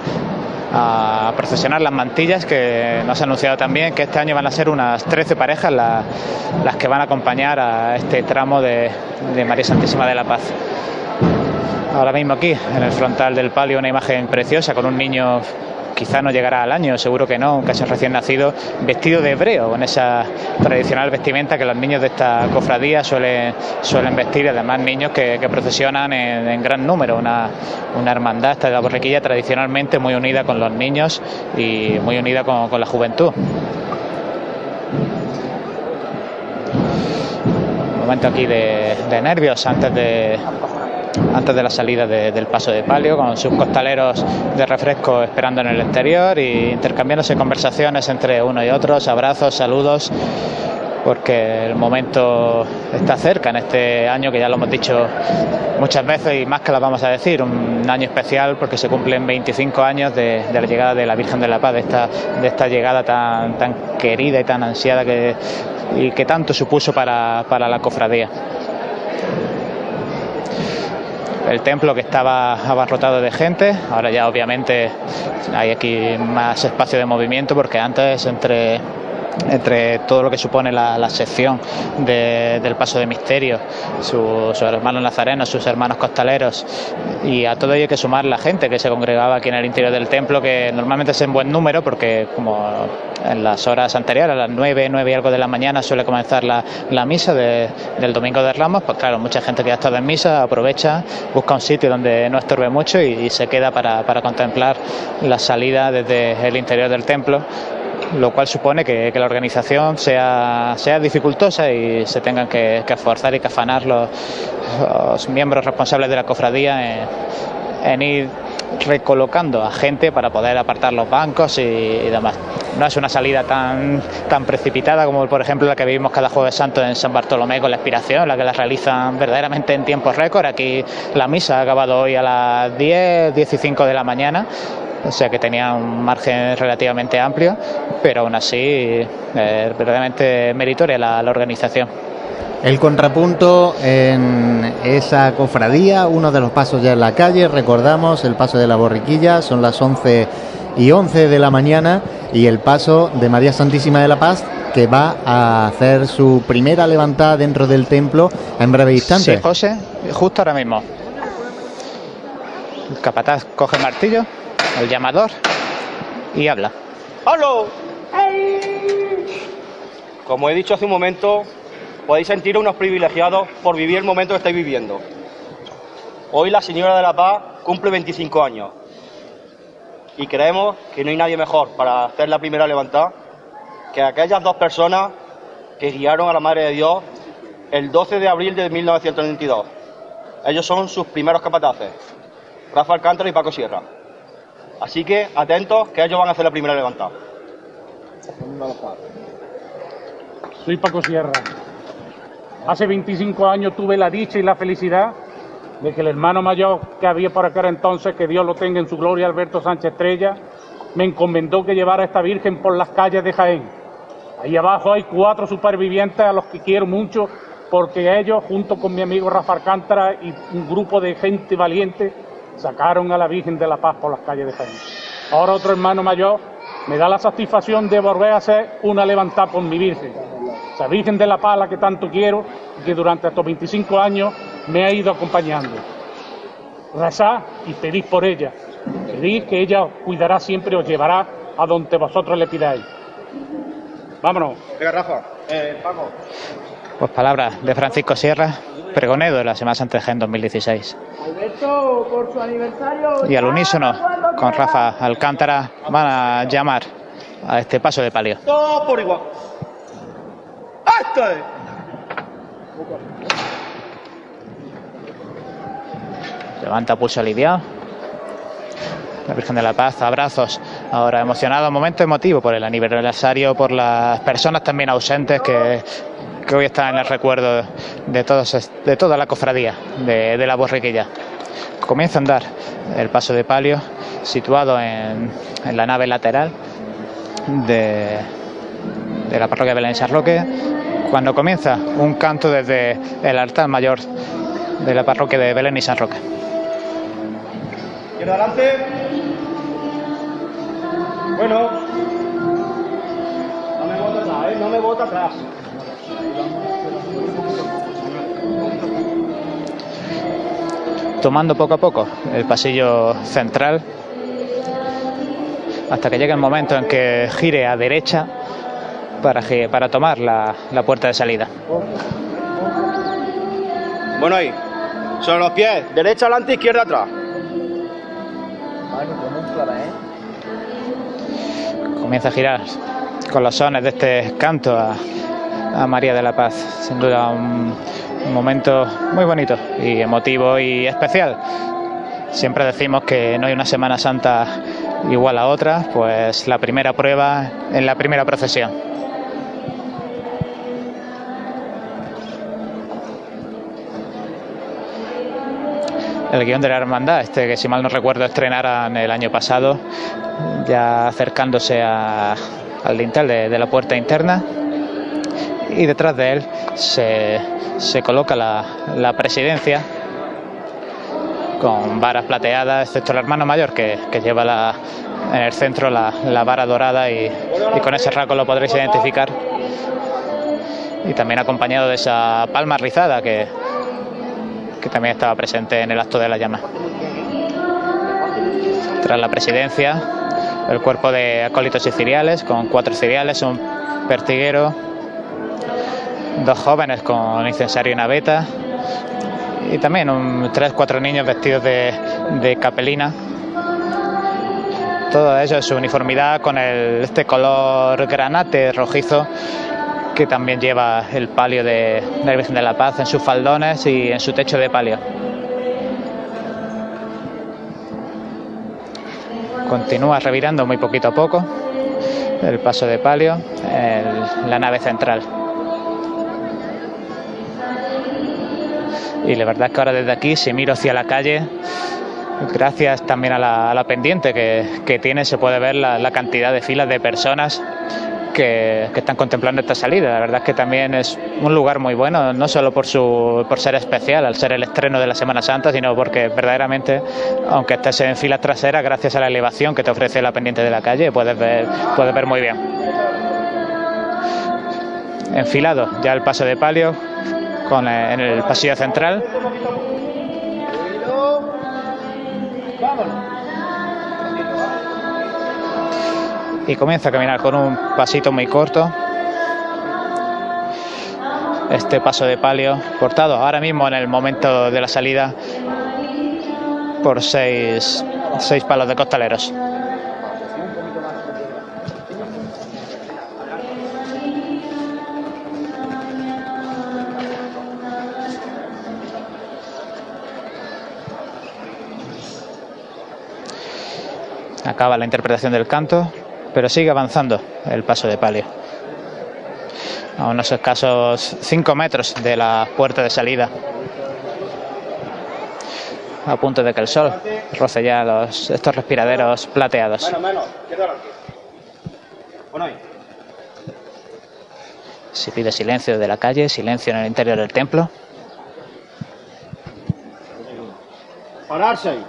[SPEAKER 6] a procesionar las mantillas que nos ha anunciado también que este año van a ser unas 13 parejas la- las que van a acompañar a este tramo de, de María Santísima de la Paz. ahora mismo aquí, en el frontal del palio, una imagen preciosa con un niño quizá no llegará al año, seguro que no, un casi recién nacido, vestido de hebreo, con esa tradicional vestimenta que los niños de esta cofradía suelen, suelen vestir, además niños que, procesionan en, gran número, una, hermandad esta de la borriquilla tradicionalmente muy unida con los niños y muy unida con, la juventud. Un momento aquí de nervios antes de, antes de la salida del paso de palio, con sus costaleros de refresco esperando en el exterior y intercambiándose conversaciones entre uno y otros, abrazos, saludos, porque el momento está cerca en este año que ya lo hemos dicho muchas veces y más que lo vamos a decir, un año especial porque se cumplen 25 años de, la llegada de la Virgen de la Paz, de esta, llegada tan, querida y tan ansiada que tanto supuso para, para la cofradía el templo que estaba abarrotado de gente. Ahora ya obviamente hay aquí más espacio de movimiento porque antes entre entre todo lo que supone la, sección del paso de misterio, sus hermanos nazarenos, sus hermanos costaleros, y a todo ello hay que sumar la gente que se congregaba aquí en el interior del templo, que normalmente es en buen número, porque como en las horas anteriores, a las 9, 9 y algo de la mañana, suele comenzar la, misa del Domingo de Ramos, pues claro, mucha gente que ha estado en misa aprovecha, busca un sitio donde no estorbe mucho y, se queda para, para contemplar la salida desde el interior del templo lo cual supone que, la organización sea, sea, dificultosa y se tengan que, esforzar y que afanar los, miembros responsables de la cofradía en, ir recolocando a gente para poder apartar los bancos y, demás. No es una salida tan, tan precipitada como por ejemplo la que vivimos cada jueves santo en San Bartolomé con la expiración, la que la realizan verdaderamente en tiempos récord. Aquí la misa ha acabado hoy a las 10, 10 y 5 de la mañana o sea que tenía un margen relativamente amplio, pero aún así eh, verdaderamente meritoria la, organización.
[SPEAKER 2] El contrapunto en esa cofradía, uno de los pasos ya en la calle, recordamos el paso de la borriquilla, son las 11 y 11 de la mañana y el paso de María Santísima de la Paz que va a hacer su primera levantada dentro del templo en breve instante.
[SPEAKER 6] Sí, José, justo ahora mismo. El capataz coge el martillo el llamador y habla.
[SPEAKER 12] ¡Halo! Como he dicho hace un momento, podéis sentir unos privilegiados por vivir el momento que estáis viviendo. Hoy la Señora de la Paz cumple 25 años y creemos que no hay nadie mejor para hacer la primera levantada que aquellas dos personas que guiaron a la Madre de Dios el 12 de abril de 1992. Ellos son sus primeros capataces, Rafa Alcántara y Paco Sierra. Así que atentos, que ellos van a hacer la primera levantada.
[SPEAKER 13] Soy Paco Sierra. Hace 25 años tuve la dicha y la felicidad de que el hermano mayor que había por aquel entonces, que Dios lo tenga en su gloria, Alberto Sánchez Estrella, me encomendó que llevara a esta Virgen por las calles de Jaén. Ahí abajo hay cuatro supervivientes a los que quiero mucho, porque ellos, junto con mi amigo Rafa Alcántara y un grupo de gente valiente, sacaron a la Virgen de la Paz por las calles de Jaén. Ahora otro hermano mayor me da la satisfacción de volver a hacer una levantada por mi Virgen. Esa Virgen de la Paz, la que tanto quiero y que durante estos 25 años me ha ido acompañando. Rezad y pedid por ella. Pedid que ella os cuidará siempre, os llevará a donde vosotros le pidáis. Vámonos.
[SPEAKER 12] Venga, Rafa. Eh, Paco.
[SPEAKER 6] Pues palabras de Francisco Sierra, pregonero de la Semana Santa de 2016.
[SPEAKER 10] Alberto, por su aniversario.
[SPEAKER 6] Y al unísono, con Rafa Alcántara, van a llamar a este paso de palio.
[SPEAKER 12] Todo por igual. ¡Esto es!
[SPEAKER 6] Levanta pulso aliviado. La Virgen de la Paz, abrazos. Ahora emocionado, momento emotivo por el aniversario, por las personas también ausentes que que hoy está en el recuerdo de, todos, de toda la cofradía de, la borriquilla. Comienza a andar el paso de palio situado en, la nave lateral de, la parroquia de Belén y San Roque, cuando comienza un canto desde el altar mayor de la parroquia de Belén y San Roque.
[SPEAKER 12] adelante. Bueno. No me bota atrás, ¿eh? No me bota atrás.
[SPEAKER 6] Tomando poco a poco el pasillo central hasta que llegue el momento en que gire a derecha para, para tomar la, la puerta de salida.
[SPEAKER 12] Bueno, ahí. Sobre los pies. Derecha adelante, izquierda atrás.
[SPEAKER 6] Comienza a girar con los sones de este canto a, a María de la Paz. Sin duda un, un momento muy bonito y emotivo y especial. Siempre decimos que no hay una Semana Santa igual a otra, pues la primera prueba en la primera procesión. el guion de la hermandad, este que si mal no recuerdo estrenaran el año pasado, ya acercándose a- al dintel de, de la puerta interna y detrás de él se, se coloca la, la presidencia con varas plateadas, excepto el hermano mayor que, que lleva la- en el centro la, la vara dorada y, y con ese rasgo lo podréis identificar. Y también acompañado de esa palma rizada que, que también estaba presente en el acto de la llama. Tras la presidencia, el cuerpo de acólitos y ciriales, con cuatro ciriales, un pertiguero, dos jóvenes con incensario y naveta, y también un, tres, cuatro niños vestidos de, de capelina. Todo eso, su uniformidad con el, este color granate rojizo que también lleva el palio de, de la Virgen de la Paz en sus faldones y en su techo de palio. Continúa revirando muy poquito a poco el paso de palio en la nave central. Y la verdad es que ahora desde aquí, si miro hacia la calle, gracias también a la, a la pendiente que, tiene, se puede ver la, la cantidad de filas de personas que, que están contemplando esta salida. La verdad es que también es un lugar muy bueno, no solo por, su, por ser especial, al ser el estreno de la Semana Santa, sino porque verdaderamente, aunque estés en filas traseras, gracias a la elevación que te ofrece la pendiente de la calle, puedes ver, puedes ver muy bien. Enfilado ya el paso de palio eh, en el pasillo central. y comienza a caminar con un pasito muy corto. Este paso de palio portado ahora mismo en el momento de la salida por seis, seis palos de costaleros. Acaba la interpretación del canto, pero sigue avanzando el paso de palio. A unos escasos 5 metros de la puerta de salida. A punto de que el sol roce ya los, estos respiraderos plateados. Se pide silencio de la calle, silencio en el interior del templo.
[SPEAKER 12] Pararse ahí.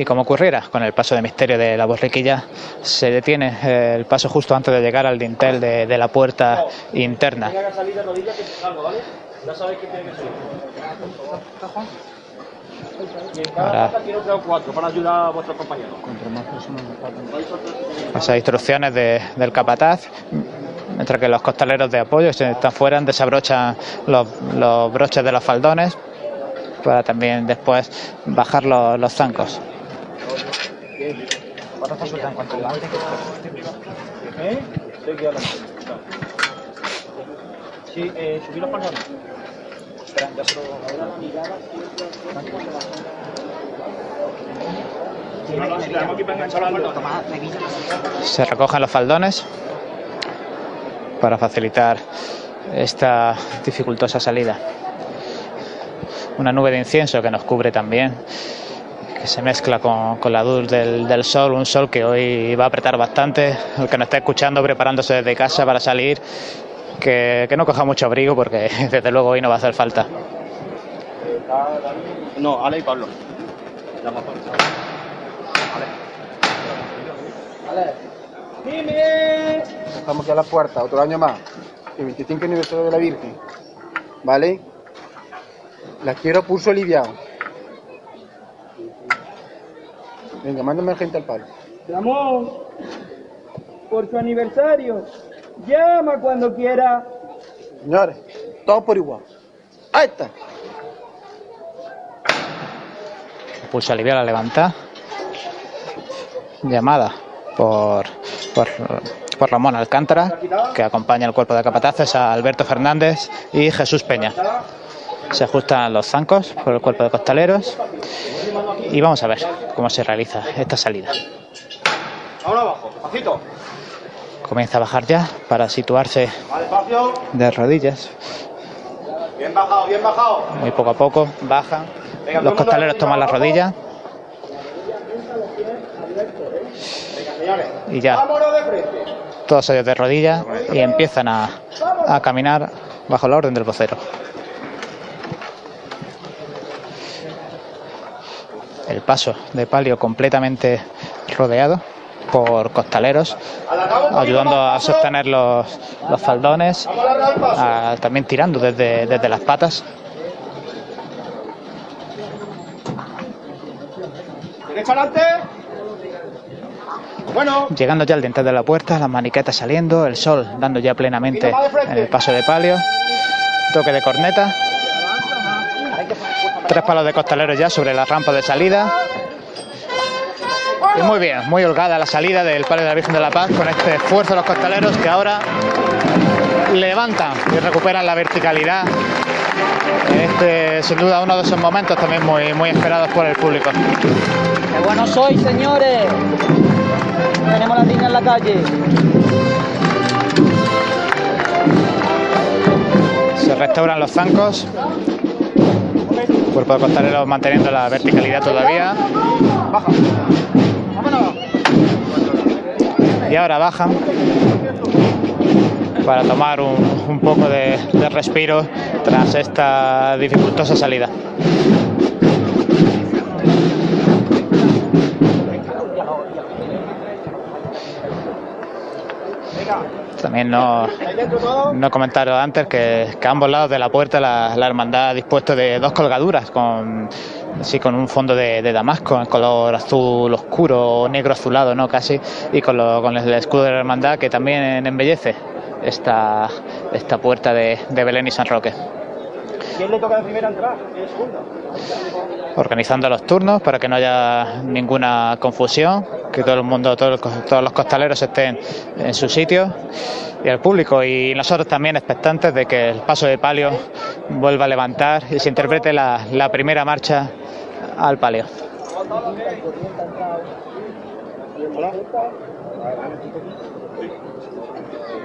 [SPEAKER 6] Y como ocurriera con el paso de misterio de la borriquilla, se detiene el paso justo antes de llegar al dintel de, la puerta interna. Ahora- instrucciones de- del capataz, mientras que los costaleros de apoyo se están fuera, desabrochan los, broches de los faldones para también después bajar los zancos.
[SPEAKER 12] ¿Eh? Sí, aquí adelante. Sí, eh, subir los pantalones. Espera, ya se lo... Que.
[SPEAKER 6] Se recogen los faldones para facilitar esta dificultosa salida. Una nube de incienso que nos cubre también, que se mezcla con, con la luz del, del sol, un sol que hoy va a apretar bastante. El que nos está escuchando preparándose desde casa para salir, que, que no coja mucho abrigo porque desde luego hoy no va a hacer falta.
[SPEAKER 12] No, Ale y Pablo. Llama a Pablo.
[SPEAKER 14] Estamos aquí a la puerta, otro año más. El 25 aniversario de la Virgen. ¿Vale? La quiero pulso aliviado. Venga, mándame gente al palo.
[SPEAKER 11] Ramón, por su aniversario, llama cuando quiera.
[SPEAKER 14] Señores, todos por igual. Ahí está.
[SPEAKER 6] Pulso aliviar a levantar. Llamada por, por, por Ramón Alcántara, que acompaña el cuerpo de capataces a Alberto Fernández y Jesús Peña. Se ajustan los zancos por el cuerpo de costaleros y vamos a ver cómo se realiza esta salida.
[SPEAKER 12] Ahora abajo, despacito.
[SPEAKER 6] Comienza a bajar ya para situarse de rodillas.
[SPEAKER 12] Bien bajado, bien bajado.
[SPEAKER 6] Muy poco a poco bajan.
[SPEAKER 12] Venga,
[SPEAKER 6] Los costaleros toman las rodillas y ya todos ellos de rodillas y empiezan a, a caminar bajo la orden del vocero. El paso de palio completamente rodeado por costaleros, ayudando a sostener los, los faldones, a- también tirando desde, desde las patas.
[SPEAKER 12] Bueno.
[SPEAKER 6] Llegando ya al dintel de la puerta, las maniquetas saliendo, el sol dando ya plenamente en el paso de palio, toque de corneta, tres palos de costaleros ya sobre la rampa de salida. Y muy bien, muy holgada la salida del palio de la Virgen de la Paz con este esfuerzo de los costaleros que ahora levantan y recuperan la verticalidad. Este, sin duda, uno de esos momentos también muy, muy esperados por el público.
[SPEAKER 15] ¡Qué buenos sois, señores! Tenemos la niña en la calle.
[SPEAKER 6] Se restauran los zancos. Cuerpo de costaleros manteniendo la verticalidad todavía. Y ahora bajan para tomar un, un poco de, de respiro tras esta dificultosa salida. También no, no comentaron antes que, que a ambos lados de la puerta la, la hermandad ha dispuesto de dos colgaduras con sí, con un fondo de, damasco en color azul oscuro negro azulado, ¿no? Casi, y con, lo- con el escudo de la hermandad que también embellece esta, esta puerta de, de Belén y San Roque.
[SPEAKER 12] ¿Quién le toca de primera
[SPEAKER 6] organizando los turnos para que no haya ninguna confusión, que todo el mundo, todos los, todos los costaleros estén en su sitio y el público y nosotros también expectantes de que el paso de palio vuelva a levantar y se interprete la, la primera marcha al palio.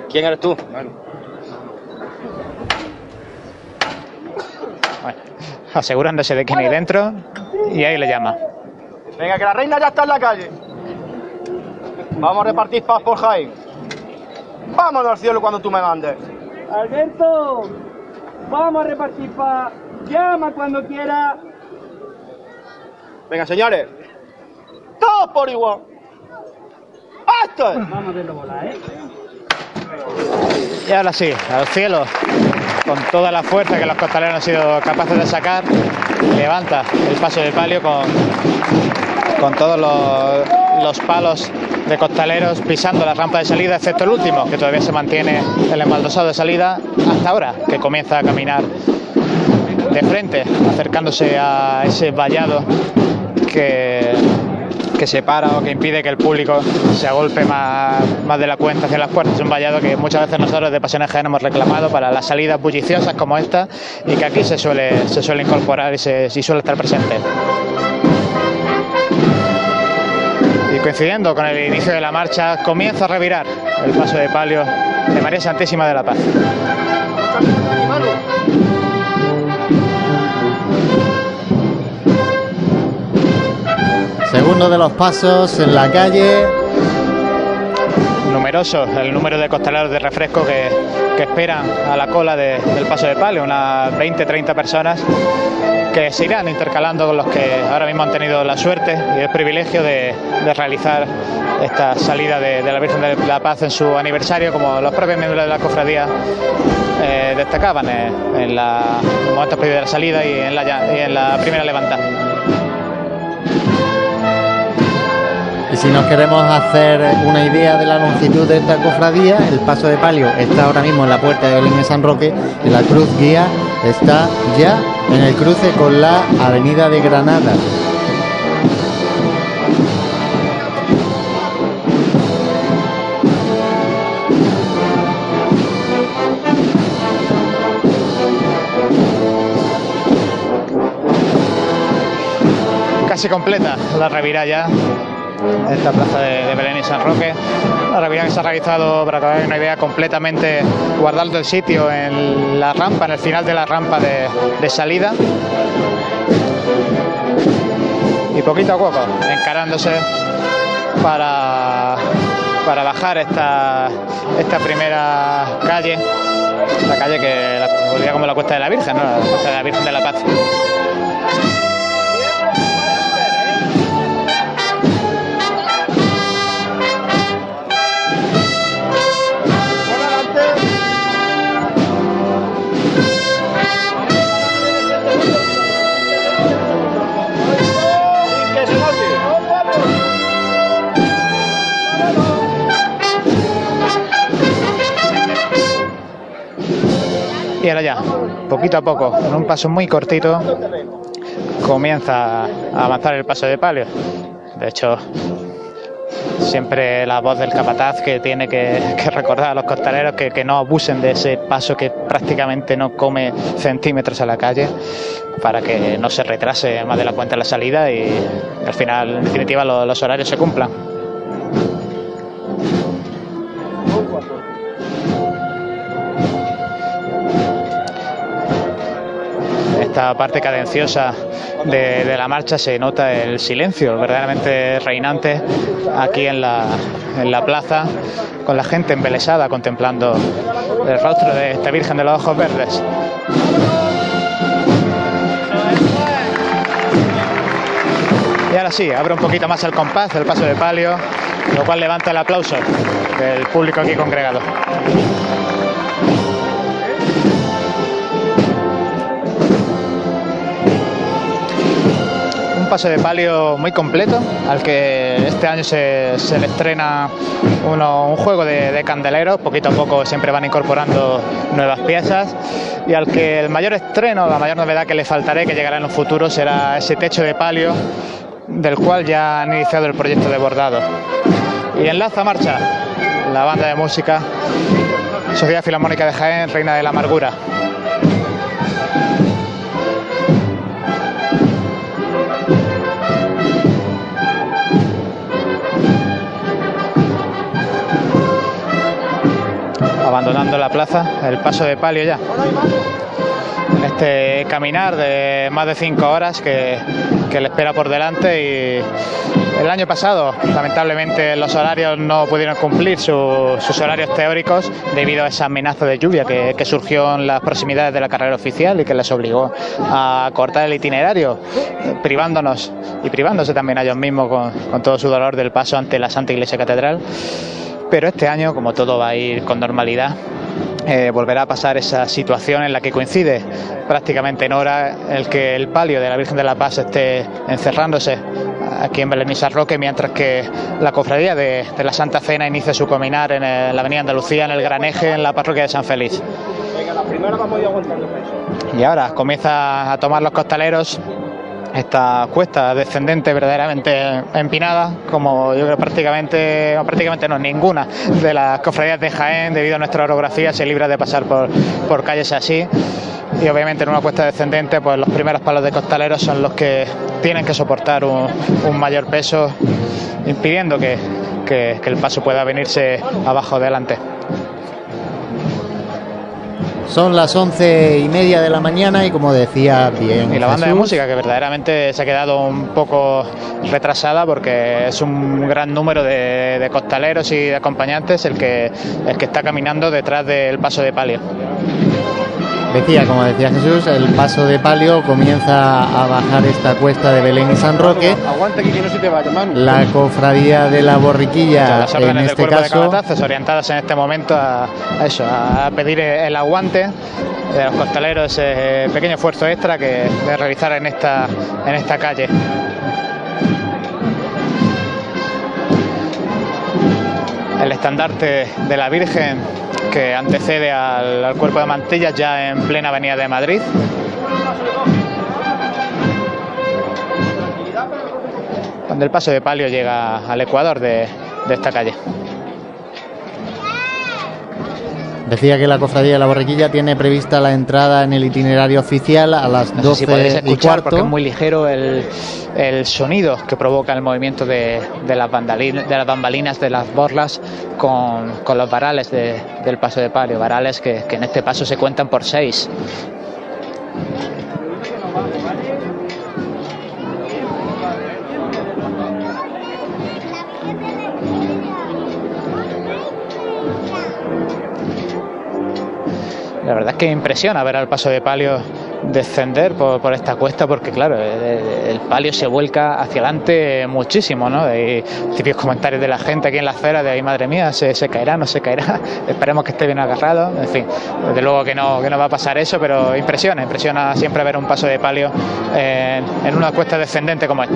[SPEAKER 12] ¿Quién eres tú?
[SPEAKER 6] Bueno, asegurándose de que hay dentro y ahí le llama.
[SPEAKER 12] Venga, que la reina ya está en la calle. Vamos a repartir paz por Jaén. Vámonos al cielo cuando tú me mandes.
[SPEAKER 11] Alberto, vamos a repartir paz. Llama cuando quiera.
[SPEAKER 12] Venga, señores. Todos por igual. ¡Esto es!
[SPEAKER 11] Vamos a verlo volar, ¿eh?
[SPEAKER 6] Y ahora sí, al cielo, con toda la fuerza que los costaleros han sido capaces de sacar, levanta el paso de palio con, con todos los, los palos de costaleros pisando la rampa de salida, excepto el último, que todavía se mantiene el embaldosado de salida hasta ahora, que comienza a caminar de frente, acercándose a ese vallado que, que separa o que impide que el público se agolpe más, más de la cuenta hacia las puertas. Es un vallado que muchas veces nosotros de Pasiones Jaén hemos reclamado para las salidas bulliciosas como esta y que aquí se suele, se suele incorporar y, se, y suele estar presente. Y coincidiendo con el inicio de la marcha, comienza a revirar el paso de palio de María Santísima de la Paz.
[SPEAKER 2] Segundo de los pasos en la calle.
[SPEAKER 6] numeroso el número de costaleros de refresco que, esperan a la cola de- del paso de palio, unas 20-30 personas que se irán intercalando con los que ahora mismo han tenido la suerte y el privilegio de, realizar esta salida de, la Virgen de la Paz en su aniversario, como los propios miembros de la cofradía eh, destacaban eh, en la- los momentos de la salida y en la, y en la primera levantada.
[SPEAKER 2] Y si nos queremos hacer una idea de la longitud de esta cofradía, el paso de palio está ahora mismo en la puerta de Belén de San Roque y la cruz guía está ya en el cruce con la avenida de Granada.
[SPEAKER 6] casi completa la reviralla esta plaza de, de Belén y San Roque. La reviralla que se ha realizado, para que hagáis una idea, completamente guardando el sitio en la rampa, en el final de la rampa de, salida. Y poquito a poco, encarándose para, para bajar esta, esta primera calle, la calle que la, como la Cuesta de la Virgen, ¿no? la Cuesta de la Virgen de la Paz. Poquito a poco, con un paso muy cortito, comienza a avanzar el paso de palio. De hecho, siempre la voz del capataz que tiene que, recordar a los costaleros que, no abusen de ese paso que prácticamente no come centímetros a la calle para que no se retrase más de la cuenta la salida y al final, en definitiva, lo- los horarios se cumplan. Esta parte cadenciosa de, la marcha se nota el silencio verdaderamente reinante aquí en la, en la plaza, con la gente embelesada contemplando el rostro de esta Virgen de los Ojos Verdes. Y ahora sí, abre un poquito más el compás, el paso de palio, lo cual levanta el aplauso del público aquí congregado. Paso de palio muy completo, al que este año se, se le estrena uno- un juego de, de candeleros, poquito a poco siempre van incorporando nuevas piezas, y al que el mayor estreno, la mayor novedad que le faltaré, que llegará en un futuro, será ese techo de palio, del cual ya han iniciado el proyecto de bordado. Y enlaza marcha la banda de música Sociedad Filarmónica de Jaén, Reina de la Amargura. Abandonando la plaza, el paso de palio ya. Este caminar de más de cinco horas que, le espera por delante y el año pasado lamentablemente los horarios no pudieron cumplir su- sus horarios teóricos debido a esa amenaza de lluvia que, surgió en las proximidades de la carrera oficial y que les obligó a cortar el itinerario, privándonos y privándose también a ellos mismos con todo su dolor del paso ante la Santa Iglesia Catedral. Pero este año, como todo va a ir con normalidad, eh, volverá a pasar esa situación en la que coincide prácticamente en hora el que el palio de la Virgen de la Paz esté encerrándose aquí en Belén y San Roque, mientras que la cofradía de, de la Santa Cena inicia su caminar en el- la Avenida Andalucía, en el Gran Eje, en la parroquia de San Félix. Y ahora comienza a tomar los costaleros esta cuesta descendente verdaderamente empinada, como yo creo prácticamente, no, prácticamente no, ninguna de las cofradías de Jaén, debido a nuestra orografía, se libra de pasar por, por calles así. Y obviamente en una cuesta descendente, pues los primeros palos de costaleros son los que tienen que soportar un, mayor peso, impidiendo que, que- que el paso pueda venirse abajo delante.
[SPEAKER 2] Son las once y media de la mañana y como decía bien.
[SPEAKER 6] Y la banda de música que verdaderamente se ha quedado un poco retrasada porque es un gran número de, de costaleros y de acompañantes el que, el que está caminando detrás del paso de palio.
[SPEAKER 2] Decía, como decía Jesús, el paso de palio comienza a bajar esta cuesta de Belén y San Roque.
[SPEAKER 14] Aguanta aquí que no se te vaya, Manu.
[SPEAKER 2] La cofradía de la borriquilla,
[SPEAKER 6] las
[SPEAKER 2] en este
[SPEAKER 6] de
[SPEAKER 2] caso,
[SPEAKER 6] capataces orientadas en este momento a, a eso, a pedir el aguante de los costaleros, ese pequeño esfuerzo extra que de realizar en esta, en esta calle. El estandarte de la Virgen que antecede al, cuerpo de mantillas ya en plena avenida de Madrid. Cuando el paso de palio llega al ecuador de esta calle.
[SPEAKER 2] Decía que la cofradía de la borriquilla tiene prevista la entrada en el itinerario oficial a las
[SPEAKER 6] No sé
[SPEAKER 2] 12
[SPEAKER 6] si podréis
[SPEAKER 2] y
[SPEAKER 6] escuchar porque es muy ligero el, el sonido que provoca el movimiento de, de las, de las bambalinas de las borlas con, con los varales de- del paso de palio. Varales que, que en este paso se cuentan por seis. La verdad es que impresiona ver al paso de palio descender por, por esta cuesta porque claro, el, palio se vuelca hacia adelante muchísimo, ¿no? Hay típicos comentarios de la gente aquí en la acera de, ay madre mía, se, se caerá, no se caerá, esperemos que esté bien agarrado, en fin, desde luego que no, que no va a pasar eso, pero impresiona, impresiona siempre ver un paso de palio en, en una cuesta descendente como esta.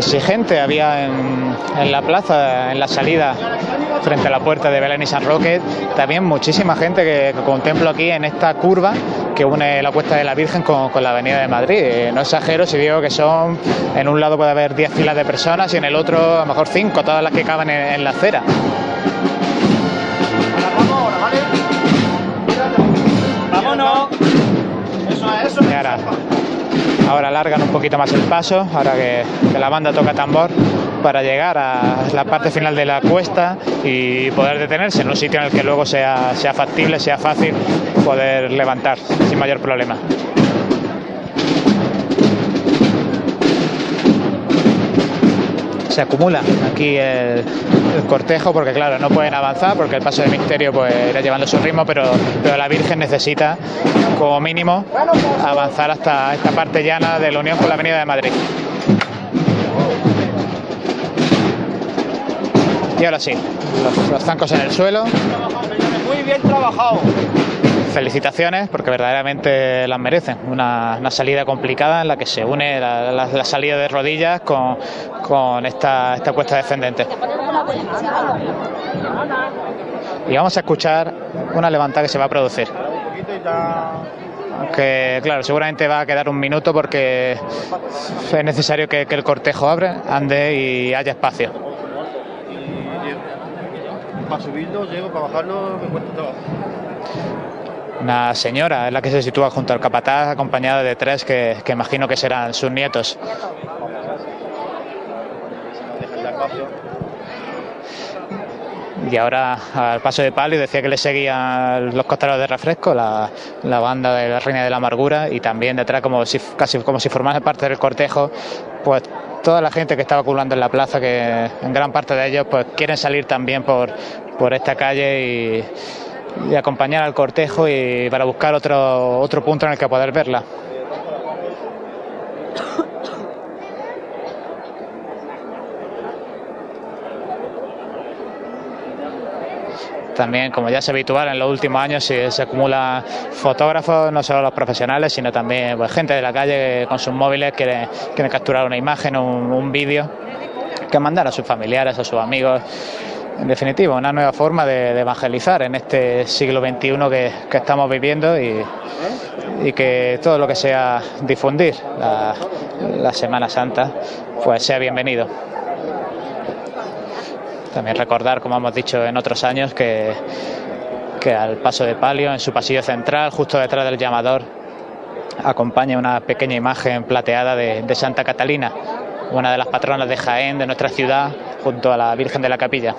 [SPEAKER 6] Exigente había en, en la plaza, en la salida frente a la puerta de Belén y San Roque, también muchísima gente que, que contemplo aquí en esta curva que une la Cuesta de la Virgen con, con la Avenida de Madrid. Eh, No exagero si digo que son, en un lado puede haber 10 filas de personas y en el otro a lo mejor 5, todas las que caben en, en la acera.
[SPEAKER 11] Vámonos. Eso es eso.
[SPEAKER 6] Y ahora, alargan un poquito más el paso, ahora que, que la banda toca tambor, para llegar a la parte final de la cuesta y poder detenerse en un sitio en el que luego sea, sea factible, sea fácil poder levantar sin mayor problema. se acumula aquí el, el cortejo porque claro no pueden avanzar porque el paso de misterio pues irá llevando su ritmo pero, pero la Virgen necesita como mínimo avanzar hasta esta parte llana de la unión con la Avenida de Madrid. Y ahora sí, los, los zancos en el suelo.
[SPEAKER 11] Muy bien trabajado.
[SPEAKER 6] Felicitaciones porque verdaderamente las merecen. Una, salida complicada en la que se une la, salida de rodillas con, esta, esta cuesta descendente. Y vamos a escuchar una levantada que se va a producir. Aunque, claro, seguramente va a quedar un minuto porque es necesario que, que el cortejo abre, ande y haya espacio.
[SPEAKER 7] Para subirlo, llego, para bajarlo, me cuesta trabajo.
[SPEAKER 6] Una señora es la que se sitúa junto al capataz, acompañada de tres que, que imagino que serán sus nietos. Y ahora al paso de palio decía que le seguían los costados de refresco, la, la banda de la Reina de la Amargura y también detrás como si casi como si formase parte del cortejo, pues toda la gente que estaba acumulando en la plaza, que en gran parte de ellos pues quieren salir también por, por esta calle y, y acompañar al cortejo y para buscar otro, otro punto en el que poder verla. También, como ya es habitual en los últimos años, se, se acumulan fotógrafos, no solo los profesionales, sino también pues, gente de la calle que con sus móviles quiere, quiere capturar una imagen, un, un vídeo, que mandar a sus familiares, a sus amigos. En definitiva, una nueva forma de, evangelizar en este siglo XXI que, estamos viviendo y, que todo lo que sea difundir la, Semana Santa, pues sea bienvenido. También recordar, como hemos dicho en otros años, que, al paso de palio, en su pasillo central, justo detrás del llamador, acompaña una pequeña imagen plateada de Santa Catalina, una de las patronas de Jaén, de nuestra ciudad, junto a la Virgen de la Capilla.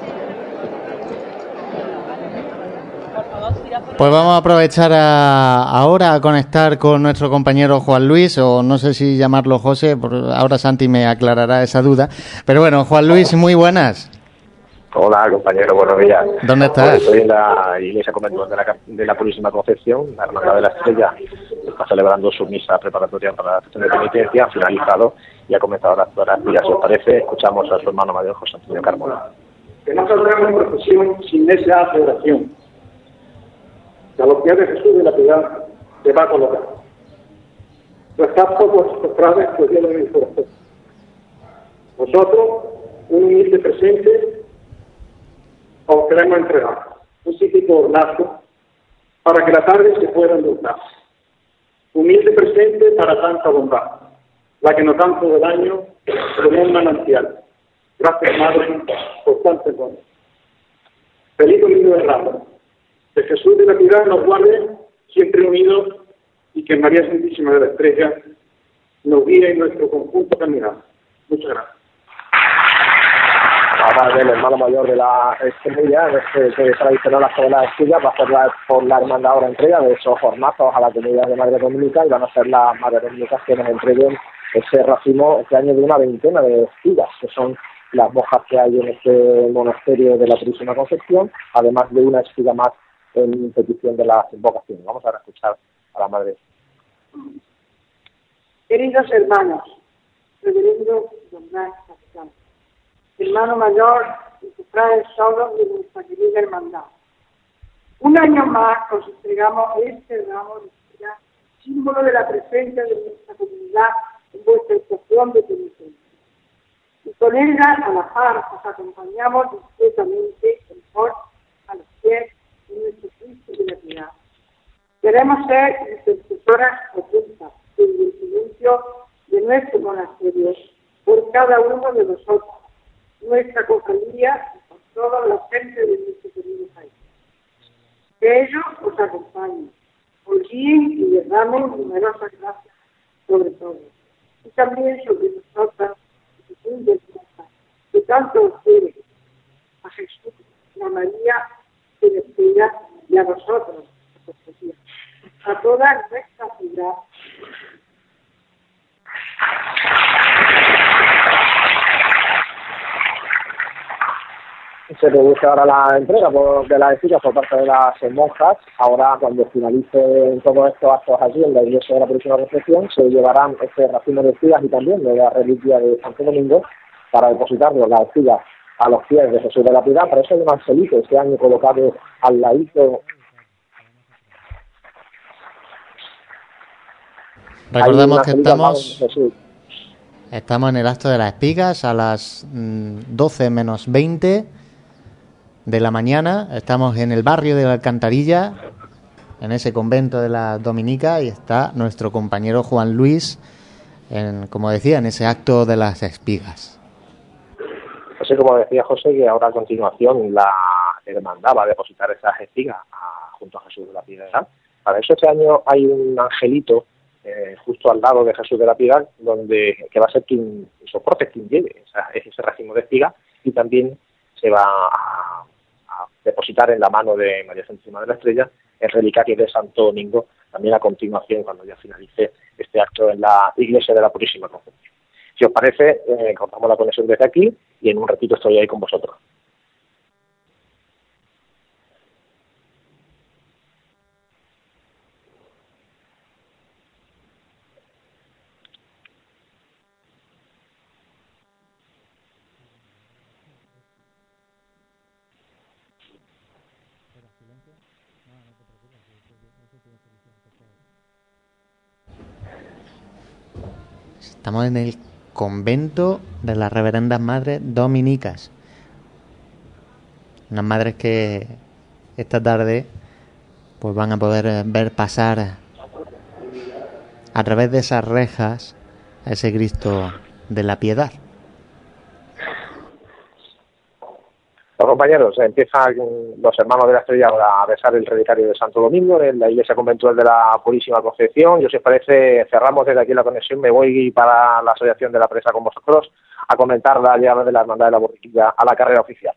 [SPEAKER 2] Pues vamos a aprovechar a- ahora a conectar con nuestro compañero Juan Luis, o no sé si llamarlo José, ahora Santi me aclarará esa duda. Pero bueno, Juan Luis, muy buenas.
[SPEAKER 16] Hola, compañero, buenos días.
[SPEAKER 2] ¿Dónde
[SPEAKER 16] Pues
[SPEAKER 2] estás?
[SPEAKER 16] estoy en la iglesia conventual de la, de la Purísima Concepción, la Hermandad de la Estrella. Está celebrando su misa preparatoria para la sesión de penitencia, ha finalizado y ha comenzado la actuación. Ya si os parece, escuchamos a su hermano mayor, José Antonio Carmona.
[SPEAKER 17] que no saldrán en procesión sin esa adoración. Que a los pies de Jesús de la piedad se va a colocar. Rezad por vuestros padres que os llevan el corazón. Nosotros, un humilde presente, os queremos entregar. Un psíquico ornato para que la tarde se pueda endulzar. Humilde presente para tanta bondad, la que no tanto del año como un manantial. Gracias, Madre, por tanto don. Feliz domingo de Ramos. Que Jesús de la Piedad nos guarde siempre unidos y que María Santísima de la Estrella nos guíe en nuestro conjunto caminar. Muchas gracias.
[SPEAKER 16] Ahora del hermano mayor de la Estrella, este, que tradicional la la Estrella, va a ser la, por la hermandad ahora entrega de esos hornazos a la comunidad de Madre Dominica y van a ser las Madres Dominicas que nos entreguen ese racimo este año de una veintena de espigas, que son las monjas que hay en este monasterio de la Purísima Concepción, además de una espiga más en petición de las invocaciones. Vamos a escuchar a la Madre.
[SPEAKER 18] Queridos hermanos, reverendo don Blas hermano mayor y cofrades todos de nuestra querida hermandad. Un año más os entregamos este ramo de estrella, símbolo de la presencia de nuestra comunidad en vuestra estación de penitencia. Y con ella, a la par, os acompañamos discretamente mejor a los pies de nuestro Cristo de la piedad. Queremos ser intercesoras ocultas desde el silencio de nuestro monasterio por cada uno de nosotros, nuestra cofradía y por toda la gente de nuestro querido país. Que ellos os acompañen, os guíen y derramen numerosas gracias sobre todo. Y también sobre nosotras, que tanto os quiere, a Jesús, a María, que les pida, y a vosotros, a toda nuestra ciudad.
[SPEAKER 16] Se produce ahora la entrega de las espigas por parte de las monjas. Ahora, cuando finalicen todos estos actos allí en la iglesia de la Purísima Concepción, se llevarán este racimo de espigas y también de la reliquia de Santo Domingo para depositarnos las espigas a los pies de Jesús de la Piedad. Para eso hay un angelito este año colocado al ladito.
[SPEAKER 2] Recordemos que estamos, estamos en el acto de las espigas a las mm, 12 menos 20 de la mañana. Estamos en el barrio de la Alcantarilla, en ese convento de la Dominica, y está nuestro compañero Juan Luis, en, como decía, en ese acto de las espigas.
[SPEAKER 16] Como decía José, que ahora a continuación la hermandad va a depositar esas espigas junto a Jesús de la Piedad. Para eso este año hay un angelito eh, justo al lado de Jesús de la Piedad, donde que va a ser quien soporte, quien lleve esa- ese racimo de espigas y también se va a, a depositar en la mano de María Santísima de la Estrella el relicario de Santo Domingo, también a continuación cuando ya finalice este acto en la iglesia de la Purísima Concepción. Si os parece, eh, cortamos la conexión desde aquí y en un ratito estoy ahí con vosotros.
[SPEAKER 2] Estamos en el convento de las reverendas madres dominicas. Unas madres que esta tarde pues van a poder eh, ver pasar a través de esas rejas a ese Cristo de la piedad.
[SPEAKER 16] Compañeros, empiezan los hermanos de la estrella a besar el relicario de Santo Domingo en la iglesia conventual de la Purísima Concepción. Yo, si os parece, cerramos desde aquí la conexión. Me voy para la Asociación de la Presa con vosotros a comentar la llegada de la Hermandad de la Borriquilla a la carrera oficial.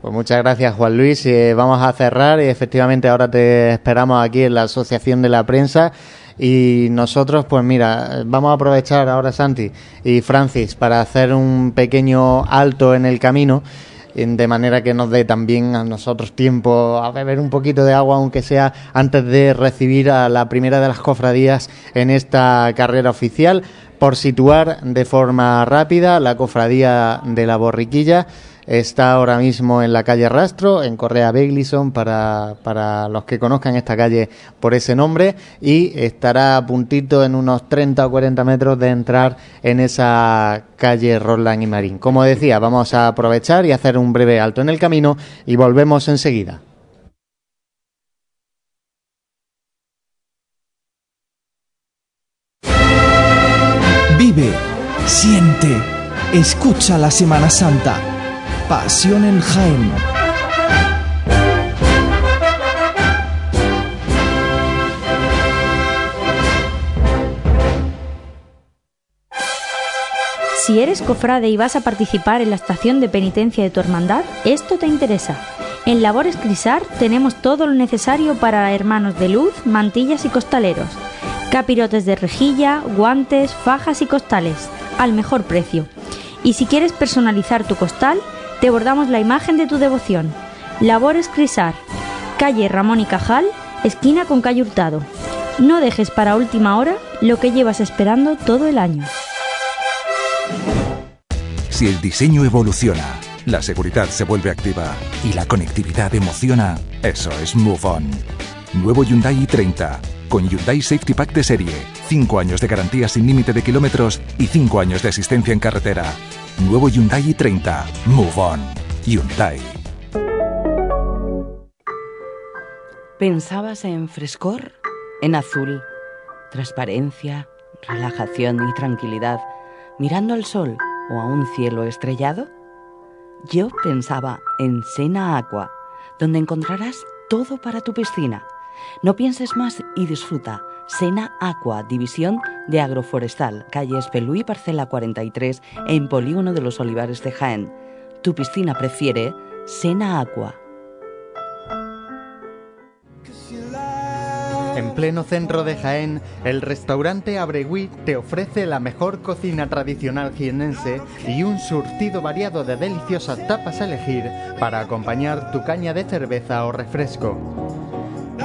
[SPEAKER 2] Pues muchas gracias, Juan Luis. Eh, vamos a cerrar y efectivamente ahora te esperamos aquí en la Asociación de la Prensa. Y nosotros, pues mira, vamos a aprovechar ahora, Santi y Francis, para hacer un pequeño alto en el camino de manera que nos dé también a nosotros tiempo a beber un poquito de agua, aunque sea antes de recibir a la primera de las cofradías en esta carrera oficial, por situar de forma rápida la cofradía de la borriquilla Está ahora mismo en la calle Rastro, en Correa Beglison, para, para los que conozcan esta calle por ese nombre, y estará a puntito en unos 30 o 40 metros de entrar en esa calle Roland y Marín. Como decía, vamos a aprovechar y hacer un breve alto en el camino y volvemos enseguida.
[SPEAKER 1] Vive, siente, escucha la Semana Santa. Pasión en Jaén.
[SPEAKER 19] Si eres cofrade y vas a participar en la estación de penitencia de tu hermandad, esto te interesa. En Labores Crisar tenemos todo lo necesario para hermanos de luz, mantillas y costaleros. Capirotes de rejilla, guantes, fajas y costales, al mejor precio. Y si quieres personalizar tu costal, te bordamos la imagen de tu devoción. Labores Crisar, calle Ramón y Cajal, esquina con calle Hurtado. No dejes para última hora lo que llevas esperando todo el año.
[SPEAKER 20] Si el diseño evoluciona, la seguridad se vuelve activa y la conectividad emociona, eso es Move On. Nuevo Hyundai i30 con Hyundai Safety Pack de serie, 5 años de garantía sin límite de kilómetros y 5 años de asistencia en carretera. Nuevo Hyundai i30. Move on. Hyundai.
[SPEAKER 21] ¿Pensabas en frescor? En azul, transparencia, relajación y tranquilidad, mirando al sol o a un cielo estrellado? Yo pensaba en Sena Aqua, donde encontrarás todo para tu piscina. No pienses más y disfruta Sena Aqua, división de agroforestal, calle Espelú parcela 43, en Polígono de los Olivares de Jaén. Tu piscina prefiere Sena Aqua.
[SPEAKER 2] En pleno centro de Jaén, el restaurante Abregui te ofrece la mejor cocina tradicional jienense y un surtido variado de deliciosas tapas a elegir para acompañar tu caña de cerveza o refresco.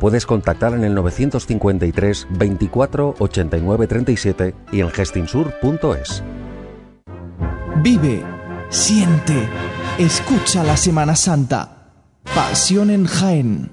[SPEAKER 22] Puedes contactar en el 953 24 89 37 y en gestinsur.es.
[SPEAKER 1] Vive, siente, escucha la Semana Santa. Pasión en Jaén.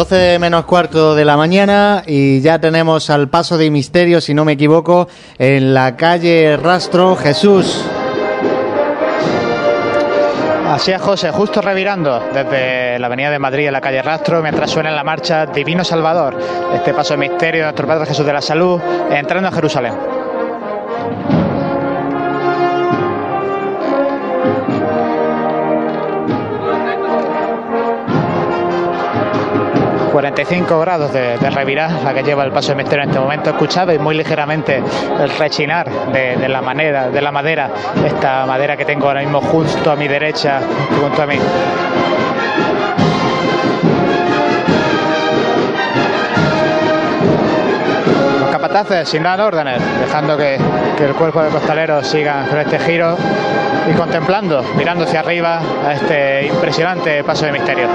[SPEAKER 2] Doce menos cuarto de la mañana y ya tenemos al paso de misterio, si no me equivoco, en la calle Rastro Jesús.
[SPEAKER 6] Así es, José, justo revirando desde la Avenida de Madrid a la calle Rastro, mientras suena la marcha Divino Salvador, este paso de misterio de nuestro Padre Jesús de la Salud, entrando a Jerusalén. 45 grados de, de la que lleva el paso de misterio en este momento. Escuchado y muy ligeramente el rechinar de, de, la manera, de la madera, esta madera que tengo ahora mismo justo a mi derecha, junto a mí. Los capataces sin dar órdenes, dejando que, que el cuerpo de costaleros siga con este giro y contemplando, mirando hacia arriba a este impresionante paso de misterio.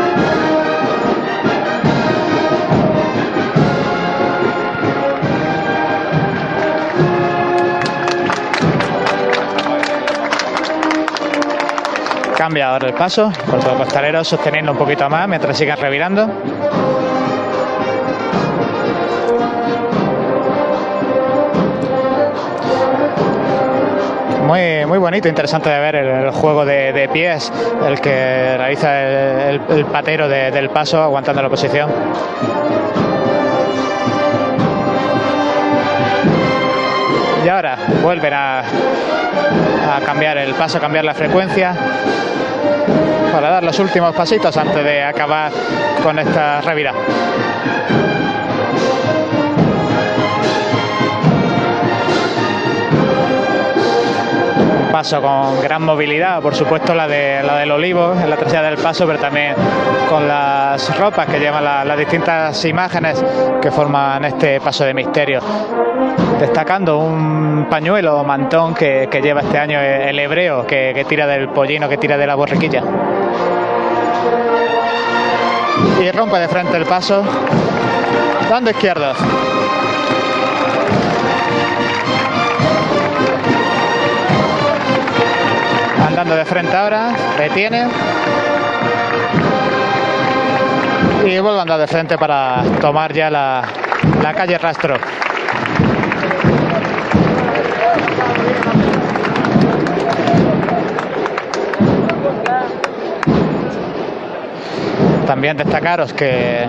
[SPEAKER 6] Cambia ahora el paso, por todo costalero sosteniendo un poquito más mientras sigan revirando. Muy, muy bonito, interesante de ver el, juego de, pies, el que realiza el, patero de, del paso aguantando la posición. Y ahora vuelven a, a cambiar el paso, a cambiar la frecuencia para dar los últimos pasitos antes de acabar con esta revirada. Paso con gran movilidad, por supuesto la de la del olivo en la trasera del paso, pero también con las ropas que llevan la, las distintas imágenes que forman este paso de misterio. Destacando un pañuelo o mantón que, que, lleva este año el hebreo, que, que tira del pollino, que tira de la borriquilla. Y rompe de frente el paso, dando izquierdos. Andando de frente ahora, detiene y vuelve a andar de frente para tomar ya la, la calle Rastro. También destacaros que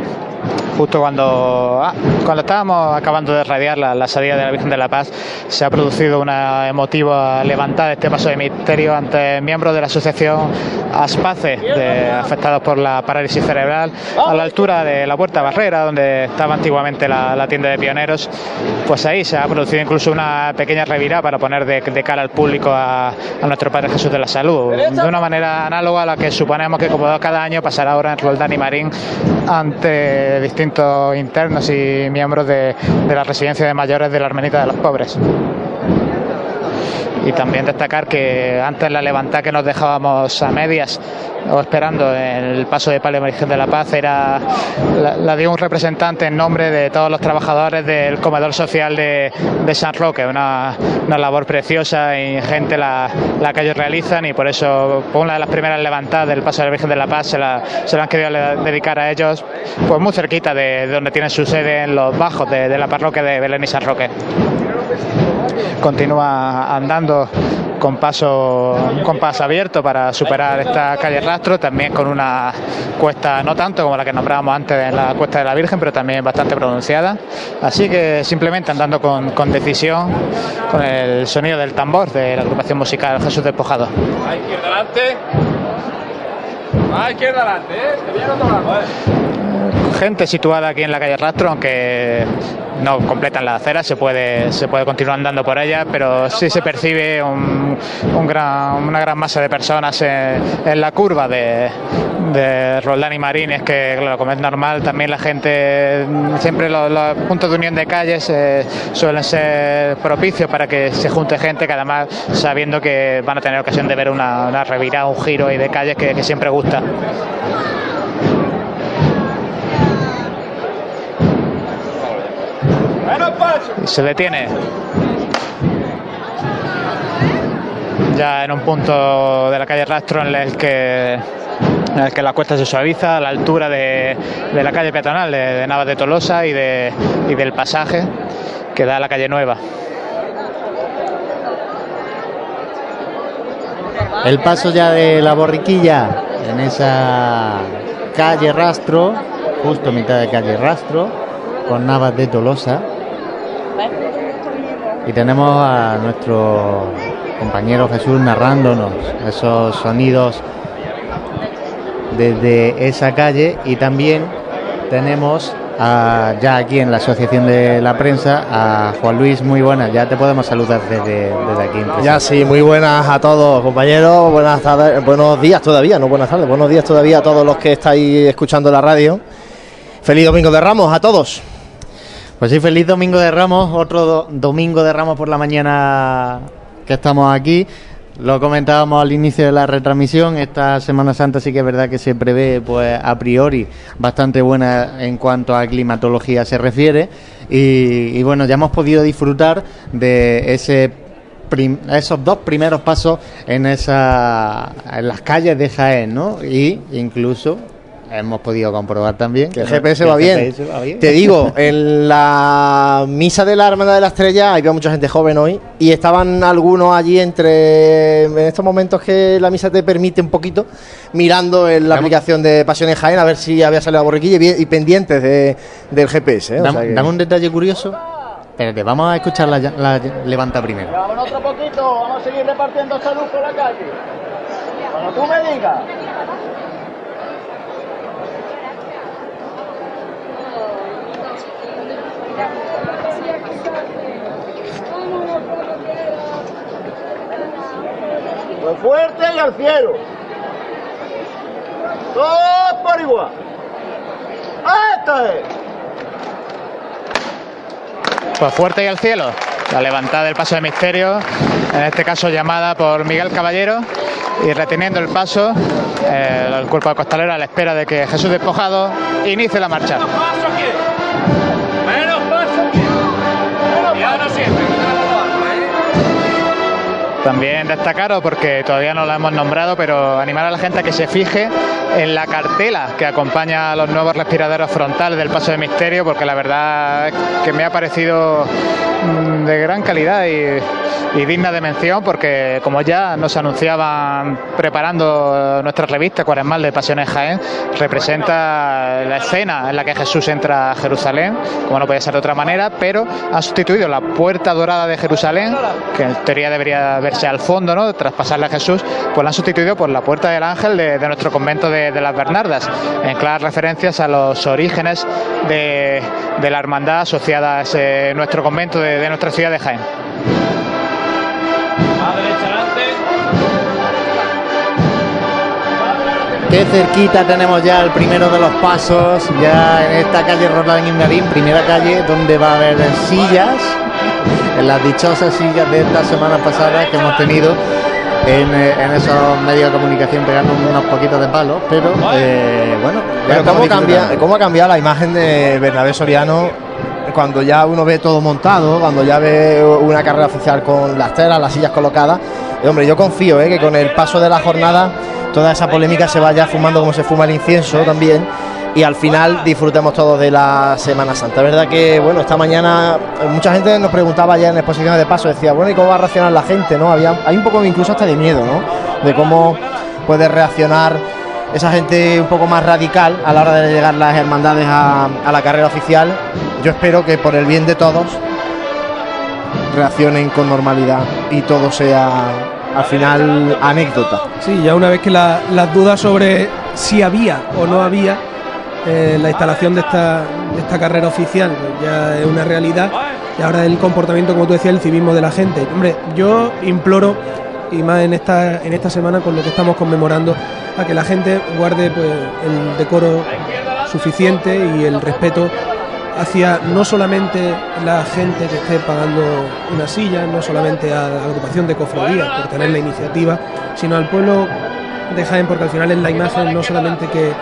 [SPEAKER 6] justo cuando, ah, cuando estábamos acabando de radiar la, la, salida de la Virgen de la Paz, se ha producido una emotiva levantada de este paso de misterio ante miembros de la asociación Aspace, de, afectados por la parálisis cerebral, a la altura de la Puerta Barrera, donde estaba antiguamente la, la tienda de pioneros. Pues ahí se ha producido incluso una pequeña revirada para poner de, de cara al público a, a, nuestro Padre Jesús de la Salud, de una manera análoga a la que suponemos que, como cada año, pasará ahora en Roldán y Marín ante distintos internos y miembros de, de, la residencia de mayores de la Hermenita de los Pobres. Y también destacar que antes la levantada que nos dejábamos a medias o esperando el paso de palio Virgen de la Paz era la, la dio un representante en nombre de todos los trabajadores del comedor social de, San Roque, una, labor preciosa y gente la, que ellos realizan y por eso una de las primeras levantadas del paso de la Virgen de la Paz se la, se han querido dedicar a ellos, pues muy cerquita de, de donde tienen su sede en los bajos de la parroquia de Belén y San Roque. Continúa andando con paso con paso abierto para superar esta calle Rastro, también con una cuesta no tanto como la que nombrábamos antes en la cuesta de la Virgen, pero también bastante pronunciada. Así que simplemente andando con, con decisión, con el sonido del tambor de la agrupación musical Jesús Despojado.
[SPEAKER 11] A izquierda adelante. A izquierda adelante, ¿eh?
[SPEAKER 6] Gente situada aquí en la calle Rastro, aunque no completan la acera, se puede, se puede continuar andando por ella, pero sí se percibe un, gran, una gran masa de personas en, la curva de, de Roldán y Marín. Es que, claro, como es normal, también la gente, siempre los, puntos de unión de calles eh, suelen ser propicios para que se junte gente, que además sabiendo que van a tener ocasión de ver una, una revirada, un giro y de calles que siempre gusta. Se detiene. Ya en un punto de la calle Rastro en el que, en el que la cuesta se suaviza a la altura de, de la calle peatonal de, Navas de Tolosa y, de, y del pasaje que da a la calle Nueva.
[SPEAKER 2] El paso ya de la borriquilla en esa calle Rastro, justo mitad de calle Rastro, con Navas de Tolosa. Y tenemos a nuestro compañero Jesús narrándonos esos sonidos desde esa calle y también tenemos a- ya aquí en la Asociación de la Prensa a Juan Luis, muy buenas, ya te podemos saludar desde, desde aquí.
[SPEAKER 23] Ya sí, muy buenas a todos, compañeros. Buenas tardes, buenos días todavía, no buenas tardes, buenos días todavía a todos los que estáis escuchando la radio. Feliz Domingo de Ramos a todos.
[SPEAKER 2] Pues sí, feliz domingo de Ramos, otro do- domingo de Ramos por la mañana que estamos aquí. Lo comentábamos al inicio de la retransmisión, esta Semana Santa sí que es verdad que se prevé pues a priori bastante buena en cuanto a climatología se refiere y, y bueno, ya hemos podido disfrutar de ese esos dos primeros pasos en esa en las calles de Jaén, ¿no? Y incluso hemos podido comprobar también
[SPEAKER 23] Que el. GPS va
[SPEAKER 2] el
[SPEAKER 23] bien.
[SPEAKER 2] GPS va bien.
[SPEAKER 23] Te digo, en la misa de la Hermandad de la Estrella había mucha gente joven hoy y estaban algunos allí entre en estos momentos que la misa te permite un poquito mirando en la aplicación de Pasión en Jaén a ver si había salido la borriquilla y, pendientes de- del GPS. ¿eh? O
[SPEAKER 2] Dame,
[SPEAKER 23] sea que-
[SPEAKER 2] dame un detalle curioso. Espérate, vamos a escuchar la, la levanta primero.
[SPEAKER 11] Vámonos otro poquito, vamos a seguir repartiendo salud por la calle. Cuando tú me digas. Fuerte y al cielo. Todos por igual. ¡Esta es!
[SPEAKER 6] Pues fuerte y al cielo. La levantada del paso de misterio, en este caso llamada por Miguel Caballero, y reteniendo el paso, eh, el cuerpo de costalero a la espera de que Jesús Despojado inicie la marcha. También destacaros, porque todavía no la hemos nombrado, pero animar a la gente a que se fije en la cartela que acompaña a los nuevos respiraderos frontales del Paso de Misterio, porque la verdad es que me ha parecido mm, de gran calidad y, y digna de mención, porque como ya nos anunciaban preparando nuestra revista Cuaresmal de Pasiones Jaén, representa la escena en la que Jesús entra a Jerusalén, como no puede ser de otra manera, pero ha sustituido la puerta dorada de Jerusalén, que en teoría debería verse al fondo, ¿no? traspasarle a Jesús, pues la han sustituido por la puerta del ángel de, de nuestro convento de, de las Bernardas, en claras referencias a los orígenes de, de la hermandad asociada a ese, nuestro convento de, de nuestra ciudad de Jaén.
[SPEAKER 2] Qué cerquita tenemos ya el primero de los pasos, ya en esta calle Roland y Marín, primera calle donde va a haber sillas, en las dichosas sillas de esta semana pasada que hemos tenido en, eh, en esos medios de comunicación pegando unos poquitos de palos, pero eh, bueno.
[SPEAKER 23] Pero ¿cómo, cambia,
[SPEAKER 2] disfrutando.
[SPEAKER 23] ¿cómo ha cambiado la imagen de Bernabé Soriano cuando ya uno ve todo montado, cuando ya ve una carrera oficial con las telas, las sillas colocadas? Y, hombre, yo confío eh, que con el paso de la jornada toda esa polémica se vaya fumando como se fuma el incienso también y al final disfrutemos todos de la Semana Santa. Es verdad que, bueno, esta mañana eh, mucha gente nos preguntaba ya en exposiciones de paso, decía, bueno, ¿y cómo va a reaccionar la gente? no Había, Hay un poco incluso hasta de miedo, ¿no? De cómo puede reaccionar esa gente un poco más radical a la hora de llegar las hermandades a, la carrera oficial. Yo espero que por el bien de todos reaccionen con normalidad y todo sea al final anécdota.
[SPEAKER 3] Sí, ya una vez que la- las dudas sobre si había o no había eh, la instalación de esta, esta carrera oficial pues ya es una realidad y ahora el comportamiento, como tú decías, el civismo de la gente. Hombre, yo imploro, y más en esta, en esta semana con lo que estamos conmemorando, a que la gente guarde pues, el decoro suficiente y el respeto hacia no solamente la gente que esté pagando una silla, no solamente a la agrupación de cofradías por tener la iniciativa, sino al pueblo de Jaén, porque al final es la imagen no solamente que,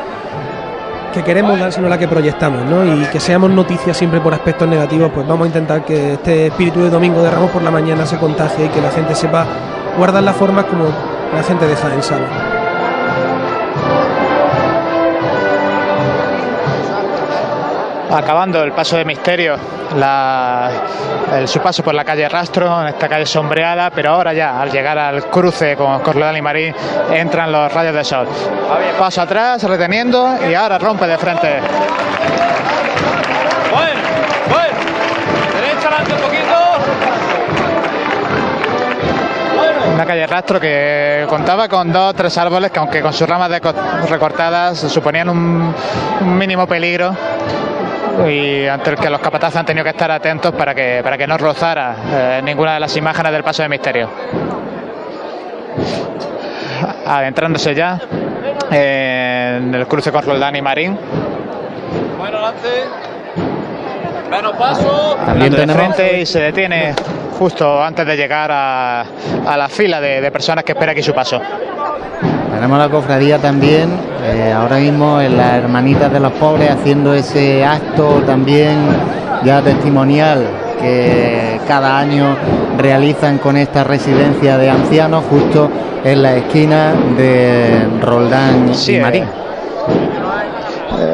[SPEAKER 3] que queremos dar, sino la que proyectamos, ¿no? Y que seamos noticias siempre por aspectos negativos, pues vamos a intentar que este espíritu de domingo de Ramos por la mañana se contagie y que la gente sepa guardar las formas como la gente de Jaén sabe.
[SPEAKER 6] Acabando el paso de misterio, la- el, su paso por la calle Rastro, en esta calle sombreada, pero ahora ya, al llegar al cruce con Corledal y Marín, entran los rayos de sol. Paso atrás, reteniendo, y ahora rompe de frente.
[SPEAKER 11] Bueno, bueno. Derecha adelante un poquito.
[SPEAKER 6] Una calle Rastro que contaba con dos o tres árboles que, aunque con sus ramas recortadas, suponían un, un mínimo peligro y ante el que los capataces han tenido que estar atentos para que, para que no rozara eh, ninguna de las imágenes del paso de misterio. Adentrándose ya eh, en el cruce con Roldán y Marín.
[SPEAKER 11] Bueno, adelante. Menos paso.
[SPEAKER 6] También de frente y se detiene justo antes de llegar a, a la fila de, de personas que espera aquí su paso.
[SPEAKER 2] Tenemos la cofradía también, eh, ahora mismo en las Hermanitas de los Pobres, haciendo ese acto también ya testimonial que cada año realizan con esta residencia de ancianos justo en la esquina de Roldán
[SPEAKER 6] Sí,
[SPEAKER 2] y
[SPEAKER 6] eh,
[SPEAKER 2] Marín.
[SPEAKER 6] Eh,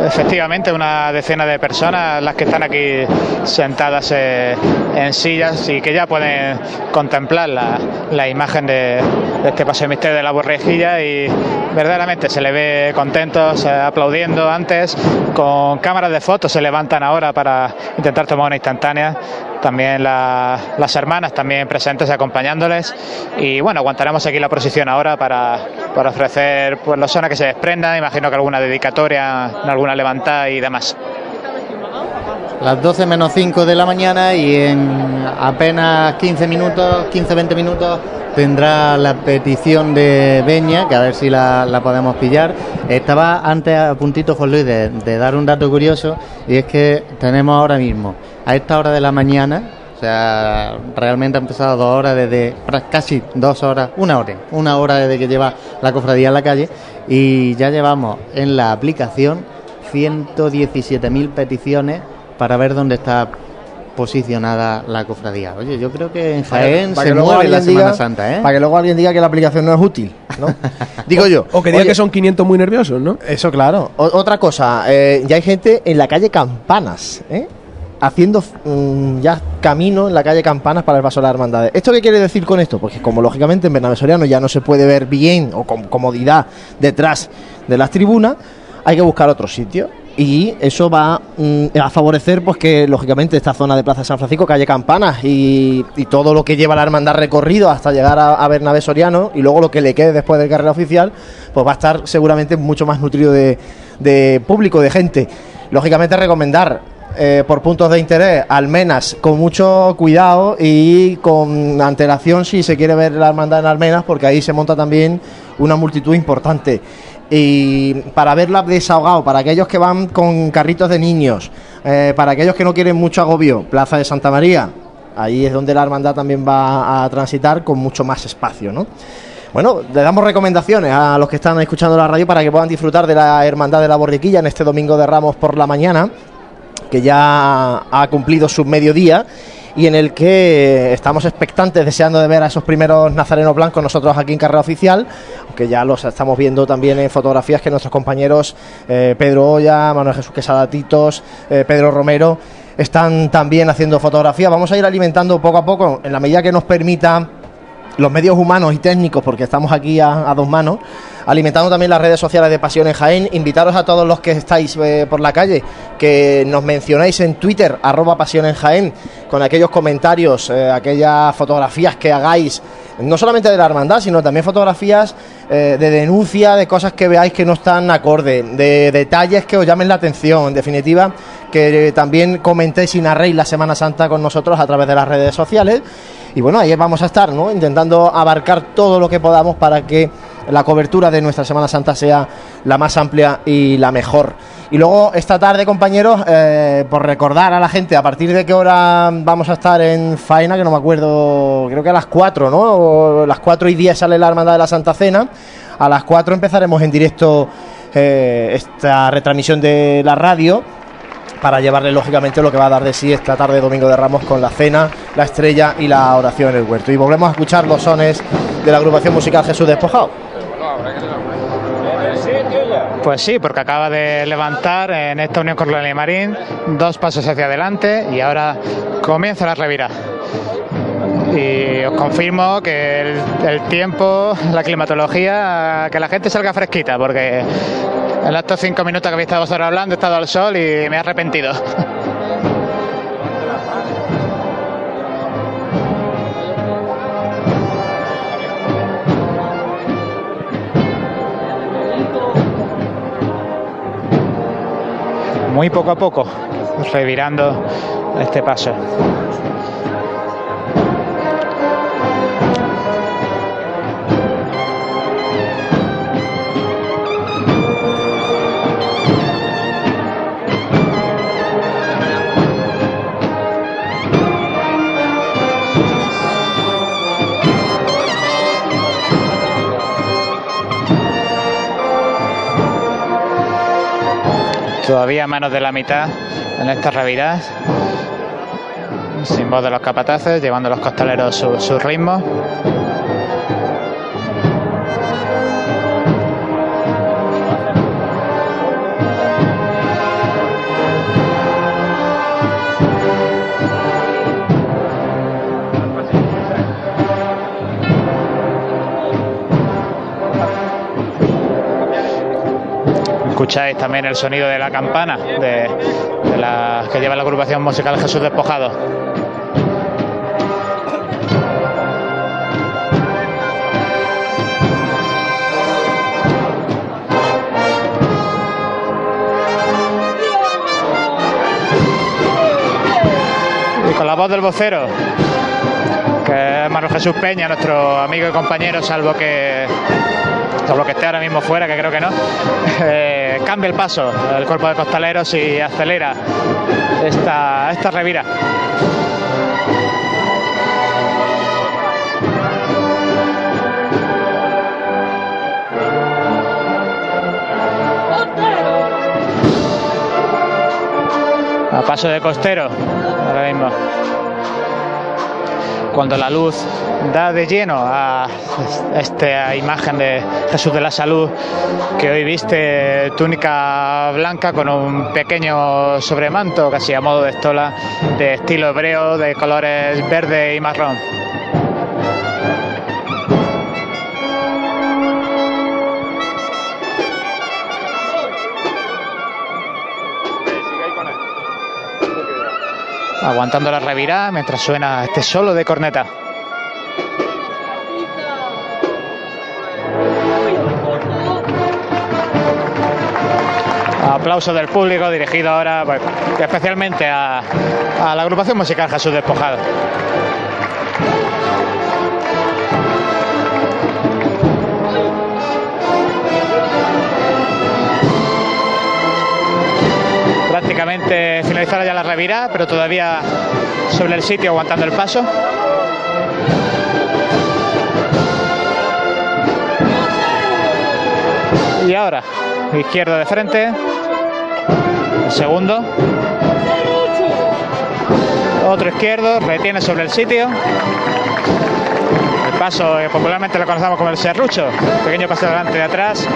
[SPEAKER 6] Efectivamente, una decena de personas las que están aquí sentadas eh, en sillas y que ya pueden contemplar la, la imagen de, de este paso de misterio de la borrejilla y verdaderamente se le ve contentos, aplaudiendo antes, con cámaras de fotos se levantan ahora para intentar tomar una instantánea. También la- las hermanas también presentes acompañándoles y bueno, aguantaremos aquí la procesión ahora para, para ofrecer pues los zonas que se desprendan, imagino que alguna dedicatoria, alguna levantada y demás.
[SPEAKER 2] Las 12 menos 5 de la mañana y en apenas 15 minutos, 15-20 minutos tendrá la petición de Beña, que a ver si la, la podemos pillar. Estaba antes a puntito, Juan Luis, de dar un dato curioso y es que tenemos ahora mismo, a esta hora de la mañana, o sea, realmente ha empezado dos horas desde casi dos horas, una hora, una hora desde que lleva la cofradía en la calle y ya llevamos en la aplicación 117.000 peticiones para ver dónde está posicionada la cofradía. Oye, yo creo que en Jaén
[SPEAKER 23] Para
[SPEAKER 2] se
[SPEAKER 23] que luego
[SPEAKER 2] mueve la Semana
[SPEAKER 23] diga-
[SPEAKER 2] Santa, ¿eh?
[SPEAKER 23] Para que luego alguien diga que la aplicación no es útil, ¿no? Digo yo.
[SPEAKER 3] O que diga
[SPEAKER 23] Oye,
[SPEAKER 3] que son 500 muy nerviosos, ¿no?
[SPEAKER 23] Eso, claro. O- otra cosa, eh, ya hay gente en la calle Campanas, ¿eh? Haciendo mm, ya camino en la calle Campanas para el paso de las hermandades. ¿Esto qué quiere decir con esto? Porque como lógicamente en Bernabé Soriano ya no se puede ver bien o con comodidad detrás de las tribunas, hay que buscar otro sitio. Y eso va mm, a favorecer pues que lógicamente esta zona de Plaza San Francisco, calle Campanas y, todo lo que lleva la hermandad recorrido hasta llegar a, a Bernabé Soriano y luego lo que le quede después del carrera oficial, pues va a estar seguramente mucho más nutrido de público, de gente. Lógicamente recomendar eh, por puntos de interés, Almenas, con mucho cuidado y con antelación si se quiere ver la hermandad en Almenas, porque ahí se monta también una multitud importante. Y para verla desahogado, para aquellos que van con carritos de niños, eh, para aquellos que no quieren mucho agobio, Plaza de Santa María, ahí es donde la hermandad también va a transitar con mucho más espacio, ¿no? Bueno, le damos recomendaciones a los que están escuchando la radio para que puedan disfrutar de la Hermandad de la Borriquilla en este domingo de Ramos por la mañana, que ya ha cumplido su mediodía y en el que estamos expectantes, deseando de ver a esos primeros nazarenos blancos nosotros aquí en Carrera Oficial, aunque ya los estamos viendo también en fotografías que nuestros compañeros eh, Pedro Olla, Manuel Jesús Quesada Titos, eh, Pedro Romero están también haciendo fotografías. Vamos a ir alimentando poco a poco, en la medida que nos permita los medios humanos y técnicos, porque estamos aquí a, dos manos, alimentando también las redes sociales de Pasión en Jaén. Invitaros a todos los que estáis eh, por la calle que nos mencionéis en Twitter, arroba Pasión Jaén, con aquellos comentarios, eh, aquellas fotografías que hagáis, no solamente de la hermandad, sino también fotografías eh, de denuncia, de cosas que veáis que no están acorde, de detalles que os llamen la atención, en definitiva, que también comentéis y narréis la Semana Santa con nosotros a través de las redes sociales. Y bueno, ahí vamos a estar, ¿no? Intentando abarcar todo lo que podamos para que la cobertura de nuestra Semana Santa sea la más amplia y la mejor. Y luego esta tarde, compañeros, eh, por recordar a la gente a partir de qué hora vamos a estar en faena, que no me acuerdo, creo que a las 4, ¿no? O las 4 y 10 sale la Hermandad de la Santa Cena. A las 4 empezaremos en directo eh, esta retransmisión de la radio para llevarle lógicamente lo que va a dar de sí esta tarde domingo de Ramos con la cena, la estrella y la oración en el huerto. Y volvemos a escuchar los sones de la agrupación musical Jesús Despojado.
[SPEAKER 6] Pues sí, porque acaba de levantar en esta unión con Loli Marín dos pasos hacia adelante y ahora comienza la revira. Y os confirmo que el, tiempo, la climatología, que la gente salga fresquita, porque en estos cinco minutos que habéis estado vosotros hablando he estado al sol y me he arrepentido. Muy poco a poco, revirando este paso. Todavía menos de la mitad en estas reviras. Sin voz de los capataces, llevando los costaleros su ritmo. Escucháis también el sonido de la campana de, de la que lleva la agrupación musical Jesús Despojado. Y con la voz del vocero, que es Manuel Jesús Peña, nuestro amigo y compañero, salvo que salvo que esté ahora mismo fuera, que creo que no, eh, cambia el paso el cuerpo de costaleros y acelera esta, esta revira. A paso de costero, ahora mismo. Cuando la luz da de lleno a esta imagen de Jesús de la Salud, que hoy viste túnica blanca con un pequeño sobremanto, casi a modo de estola, de estilo hebreo, de colores verde y marrón. Aguantando la revirada mientras suena este solo de corneta. Aplauso del público dirigido ahora pues, especialmente a, a la agrupación musical Jesús Despojado. Prácticamente finalizada ya la revirada, pero todavía sobre el sitio aguantando el paso. Y ahora, izquierdo de frente. Segundo. Otro izquierdo, retiene sobre el sitio. El paso popularmente lo conocemos como el serrucho, pequeño paso de adelante y de atrás.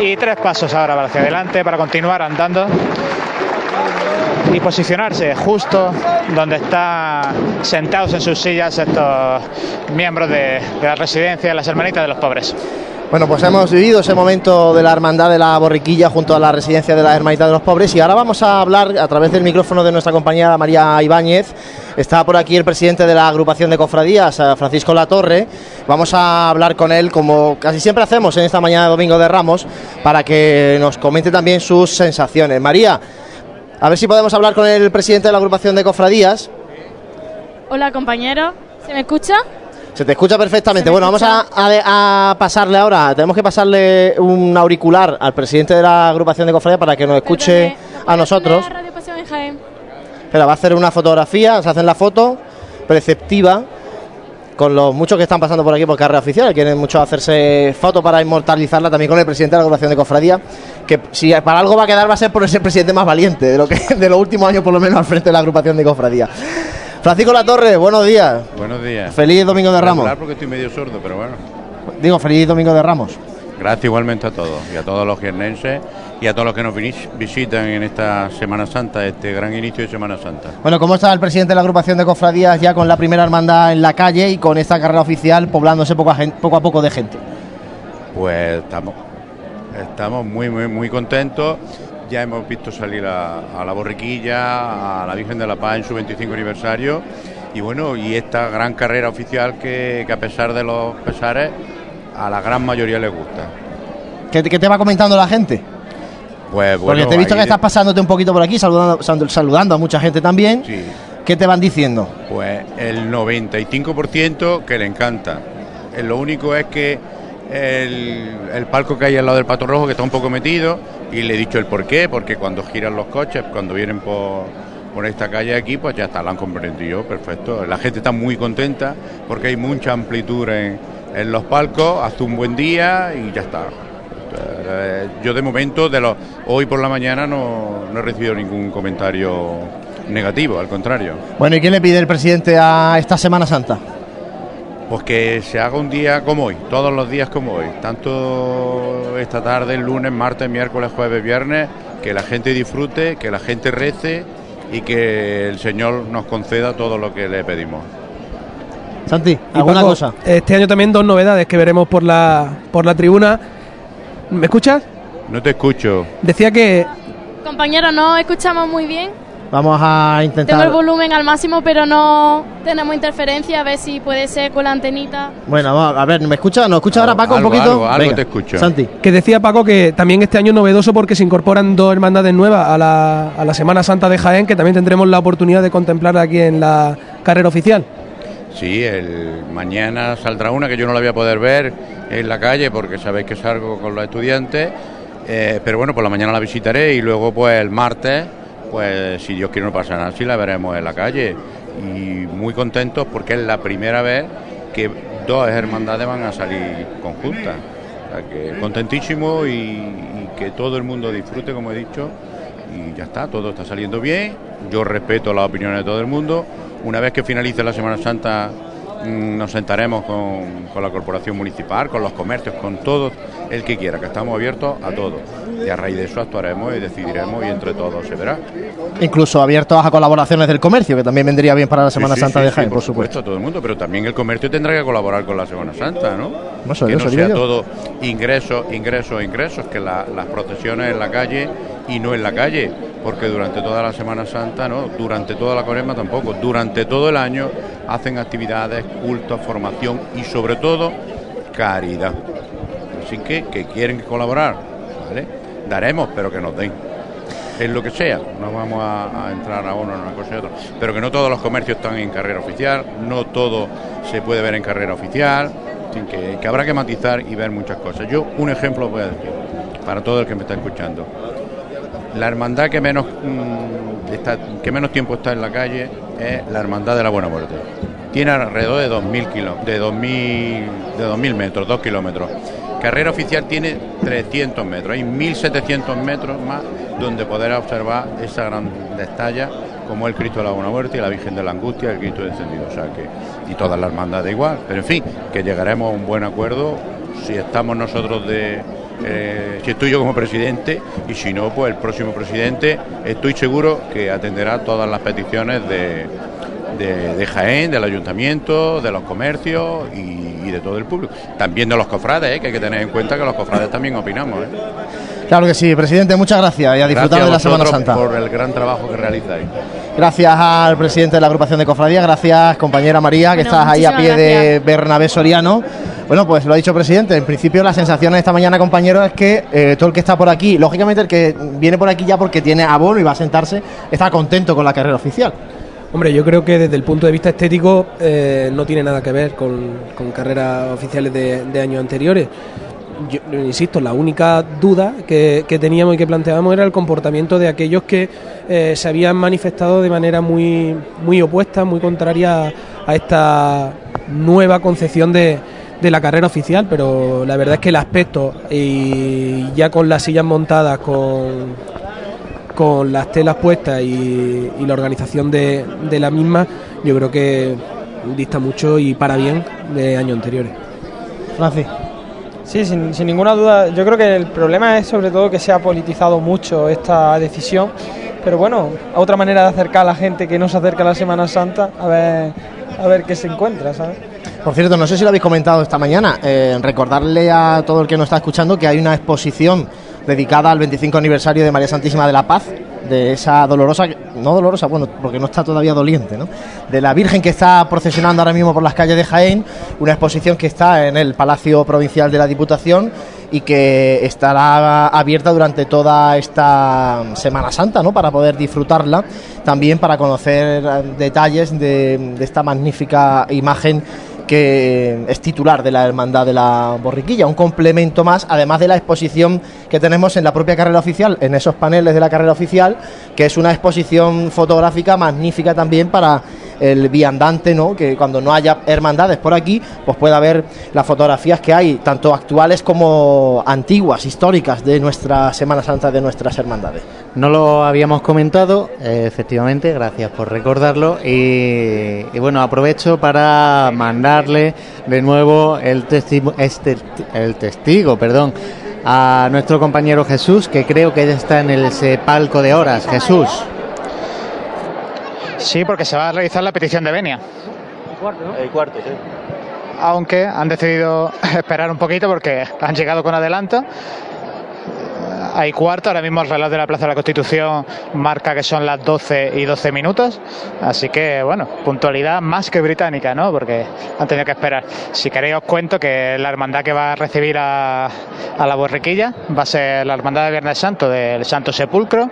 [SPEAKER 6] Y tres pasos ahora hacia adelante para continuar andando y posicionarse justo donde están sentados en sus sillas estos miembros de, de la residencia de las hermanitas de los pobres.
[SPEAKER 23] Bueno, pues hemos vivido ese momento de la hermandad de la borriquilla junto a la residencia de las Hermanitas de los Pobres y ahora vamos a hablar a través del micrófono de nuestra compañera María Ibáñez. Está por aquí el presidente de la agrupación de cofradías, eh, Francisco Latorre. Vamos a hablar con él como casi siempre hacemos en esta mañana de Domingo de Ramos para que nos comente también sus sensaciones. María, a ver si podemos hablar con el presidente de la agrupación de cofradías.
[SPEAKER 24] Hola compañero, ¿se me escucha?
[SPEAKER 23] Se te escucha perfectamente. Bueno, vamos a, a- a pasarle ahora, tenemos que pasarle un auricular al presidente de la agrupación de cofradías para que nos escuche a nosotros.
[SPEAKER 24] Radio Pasión en Jaén.
[SPEAKER 23] Espera, va a hacer una fotografía, se hacen la foto preceptiva con los muchos que están pasando por aquí por carrera oficial, quieren mucho hacerse foto para inmortalizarla también con el presidente de la agrupación de cofradía, que si para algo va a quedar va a ser por ese presidente más valiente de lo que de los últimos años por lo menos al frente de la agrupación de cofradía. Francisco Latorre, buenos días.
[SPEAKER 25] Buenos días.
[SPEAKER 23] Feliz Domingo de Ramos.
[SPEAKER 25] Regular porque estoy medio sordo, pero bueno.
[SPEAKER 23] Digo, feliz Domingo de Ramos.
[SPEAKER 25] Gracias igualmente a todos y a todos los jiennenses y a todos los que nos visitan en esta Semana Santa, este gran inicio de Semana Santa.
[SPEAKER 23] Bueno, ¿cómo está el presidente de la agrupación de cofradías ya con la primera hermandad en la calle y con esta carrera oficial poblándose poco a, poco, a poco de gente?
[SPEAKER 25] Pues estamos, estamos muy, muy, muy contentos. Ya hemos visto salir a, a la borriquilla, a la Virgen de la Paz en su 25 aniversario. Y bueno, y esta gran carrera oficial que, que a pesar de los pesares, a la gran mayoría les gusta.
[SPEAKER 23] ¿Qué, qué te va comentando la gente?
[SPEAKER 25] Pues
[SPEAKER 23] Porque
[SPEAKER 25] bueno,
[SPEAKER 23] te he visto que estás pasándote un poquito por aquí, saludando, sal- saludando a mucha gente también.
[SPEAKER 25] Sí.
[SPEAKER 23] ¿Qué te van diciendo?
[SPEAKER 25] Pues el 95% que le encanta. Eh, Lo único es que el, el palco que hay al lado del Pato Rojo, que está un poco metido, y le he dicho el por qué, porque cuando giran los coches, cuando vienen por, por esta calle aquí, pues ya está, lo han comprendido, perfecto. La gente está muy contenta porque hay mucha amplitud en, en los palcos, hace un buen día y ya está. Eh, Yo de momento, de los, hoy por la mañana, no, no he recibido ningún comentario negativo, al contrario.
[SPEAKER 23] Bueno, ¿y qué le pide el presidente a esta Semana Santa?
[SPEAKER 25] Pues que se haga un día como hoy, todos los días como hoy, tanto esta tarde, el lunes, martes, miércoles, jueves, viernes, que la gente disfrute, que la gente rece y que el Señor nos conceda todo lo que le pedimos.
[SPEAKER 23] Santi, ¿alguna
[SPEAKER 3] Paco,
[SPEAKER 23] cosa?
[SPEAKER 3] Este año también dos novedades que veremos por la, por la tribuna. ¿Me escuchas?
[SPEAKER 25] No te escucho.
[SPEAKER 3] Decía que
[SPEAKER 24] Compañero, no escuchamos muy bien.
[SPEAKER 23] Vamos a
[SPEAKER 24] Tengo el
[SPEAKER 23] intentar.
[SPEAKER 24] volumen al máximo, pero no tenemos interferencia. A ver si puede ser con la antenita.
[SPEAKER 23] Bueno, vamos a ver, ¿me escucha? ¿Nos escucha ahora Paco
[SPEAKER 25] algo,
[SPEAKER 23] un poquito?
[SPEAKER 25] algo, algo
[SPEAKER 23] Venga,
[SPEAKER 25] te escucho.
[SPEAKER 23] Santi.
[SPEAKER 3] Que decía Paco que también este año es novedoso porque se incorporan dos hermandades nuevas a la, a la Semana Santa de Jaén, que también tendremos la oportunidad de contemplar aquí en la carrera oficial.
[SPEAKER 25] Sí, el mañana saldrá una que yo no la voy a poder ver en la calle porque sabéis que salgo con los estudiantes, eh, pero bueno, por la mañana la visitaré y luego pues el martes, pues si Dios quiere no pasa nada, sí la veremos en la calle y muy contentos porque es la primera vez que dos hermandades van a salir conjuntas. O sea que contentísimo y, y que todo el mundo disfrute, como he dicho, y ya está, todo está saliendo bien. Yo respeto las opiniones de todo el mundo. Una vez que finalice la Semana Santa, mm, nos sentaremos con, con la corporación municipal, con los comercios, con todo el que quiera, que estamos abiertos a todo. Y a raíz de eso actuaremos y decidiremos y entre todos se verá.
[SPEAKER 23] Incluso abiertos a colaboraciones del comercio, que también vendría bien para la Semana
[SPEAKER 25] Sí,
[SPEAKER 23] Santa
[SPEAKER 25] sí,
[SPEAKER 23] de
[SPEAKER 25] sí,
[SPEAKER 23] Jaén,
[SPEAKER 25] por
[SPEAKER 23] por supuesto.
[SPEAKER 25] supuesto, todo el mundo, pero también el comercio tendrá que colaborar con la Semana Santa, ¿no? Que no sea
[SPEAKER 23] yo.
[SPEAKER 25] todo ingresos, ingresos, ingresos, que la- las procesiones en la calle y no en la calle, porque durante toda la Semana Santa, no, durante toda la Cuaresma tampoco, durante todo el año hacen actividades, cultos, formación y sobre todo caridad. Así que, que quieren colaborar, ¿vale? Daremos, pero que nos den en lo que sea, no vamos a, entrar a uno en una cosa y otra, pero que no todos los comercios están en carrera oficial, no todo se puede ver en carrera oficial, que, que habrá que matizar y ver muchas cosas. Yo un ejemplo voy a decir, para todo el que me está escuchando. La hermandad que menos, mm, está, que menos tiempo está en la calle es la hermandad de la Buena Muerte. Tiene alrededor de 2.000 kilo, de 2.000 de 2000 metros, 2 kilómetros. carrera oficial tiene 300 metros, hay 1700 metros más donde poder observar esa gran destalla como el Cristo de la Buena Muerte y la Virgen de la Angustia, el Cristo descendido, o sea que y todas las hermandades igual, pero en fin, que llegaremos a un buen acuerdo si estamos nosotros de eh, si estoy yo como presidente y si no, pues el próximo presidente estoy seguro que atenderá todas las peticiones de, de, de Jaén, del ayuntamiento, de los comercios y, y de todo el público. También de los cofrades, ¿eh? que hay que tener en cuenta que los cofrades también opinamos. ¿eh?
[SPEAKER 23] Claro que sí, presidente, muchas gracias y a disfrutar
[SPEAKER 25] Gracias
[SPEAKER 23] de la
[SPEAKER 25] a
[SPEAKER 23] Semana Santa.
[SPEAKER 25] por el gran trabajo que realizáis.
[SPEAKER 23] Gracias al presidente de la agrupación de cofradías, gracias compañera María, que
[SPEAKER 25] Bueno,
[SPEAKER 23] estás ahí a pie de. Bernabé Soriano. Bueno, pues lo ha dicho presidente, en principio las sensaciones esta mañana, compañeros, es que eh, todo el que está por aquí, lógicamente el que viene por aquí ya porque tiene abono y va a sentarse, está contento con la carrera oficial.
[SPEAKER 3] Hombre, yo creo que desde el punto de vista estético eh, no tiene nada que ver con, carreras oficiales de, años anteriores. Yo, insisto, la única duda que, que teníamos y que planteábamos era el comportamiento de aquellos que eh, se habían manifestado de manera muy, muy opuesta, muy contraria a esta nueva concepción de, de la carrera oficial, pero la verdad es que el aspecto y ya con las sillas montadas, con, con las telas puestas y, la organización de, de la misma, yo creo que dista mucho y para bien de años anteriores.
[SPEAKER 23] Francis.
[SPEAKER 26] Sí, sin, sin ninguna duda. Yo creo que el problema es sobre todo que se ha politizado mucho esta decisión. Pero bueno, otra manera de acercar a la gente que no se acerca a la Semana Santa, a ver, a ver qué se encuentra, ¿sabes?
[SPEAKER 23] Por cierto, no sé si lo habéis comentado esta mañana, eh, recordarle a todo el que nos está escuchando que hay una exposición dedicada al 25 aniversario de María Santísima de la Paz, de esa dolorosa, no dolorosa, bueno, porque no está todavía doliente, ¿no? De la Virgen que está procesionando ahora mismo por las calles de Jaén, una exposición que está en el Palacio Provincial de la Diputación y que estará abierta durante toda esta Semana Santa, ¿no? Para poder disfrutarla, también para conocer eh, detalles de, de esta magnífica imagen que es titular de la Hermandad de la Borriquilla, un complemento más, además de la exposición que tenemos en la propia carrera oficial, en esos paneles de la carrera oficial, que es una exposición fotográfica magnífica también para el viandante, ¿no? Que cuando no haya hermandades por aquí, pues pueda ver las fotografías que hay, tanto actuales como antiguas, históricas de nuestra Semana Santa, de nuestras hermandades.
[SPEAKER 2] No lo habíamos comentado, efectivamente, gracias por recordarlo. Y, bueno, aprovecho para mandarle de nuevo el, testigo, este, el testigo, perdón, a nuestro compañero Jesús, que creo que ya está en el, palco de horas. Jesús.
[SPEAKER 6] Sí, porque se va a realizar la petición de venia.
[SPEAKER 12] El cuarto, sí.
[SPEAKER 6] Aunque han decidido esperar un poquito porque han llegado con adelanto. Hay cuarto, ahora mismo el reloj de la Plaza de la Constitución marca que son las 12 y 12 minutos. Así que, bueno, puntualidad más que británica, ¿no? Porque han tenido que esperar. Si queréis, os cuento que la hermandad que va a recibir a, la borriquilla va a ser la hermandad de Viernes Santo del Santo Sepulcro.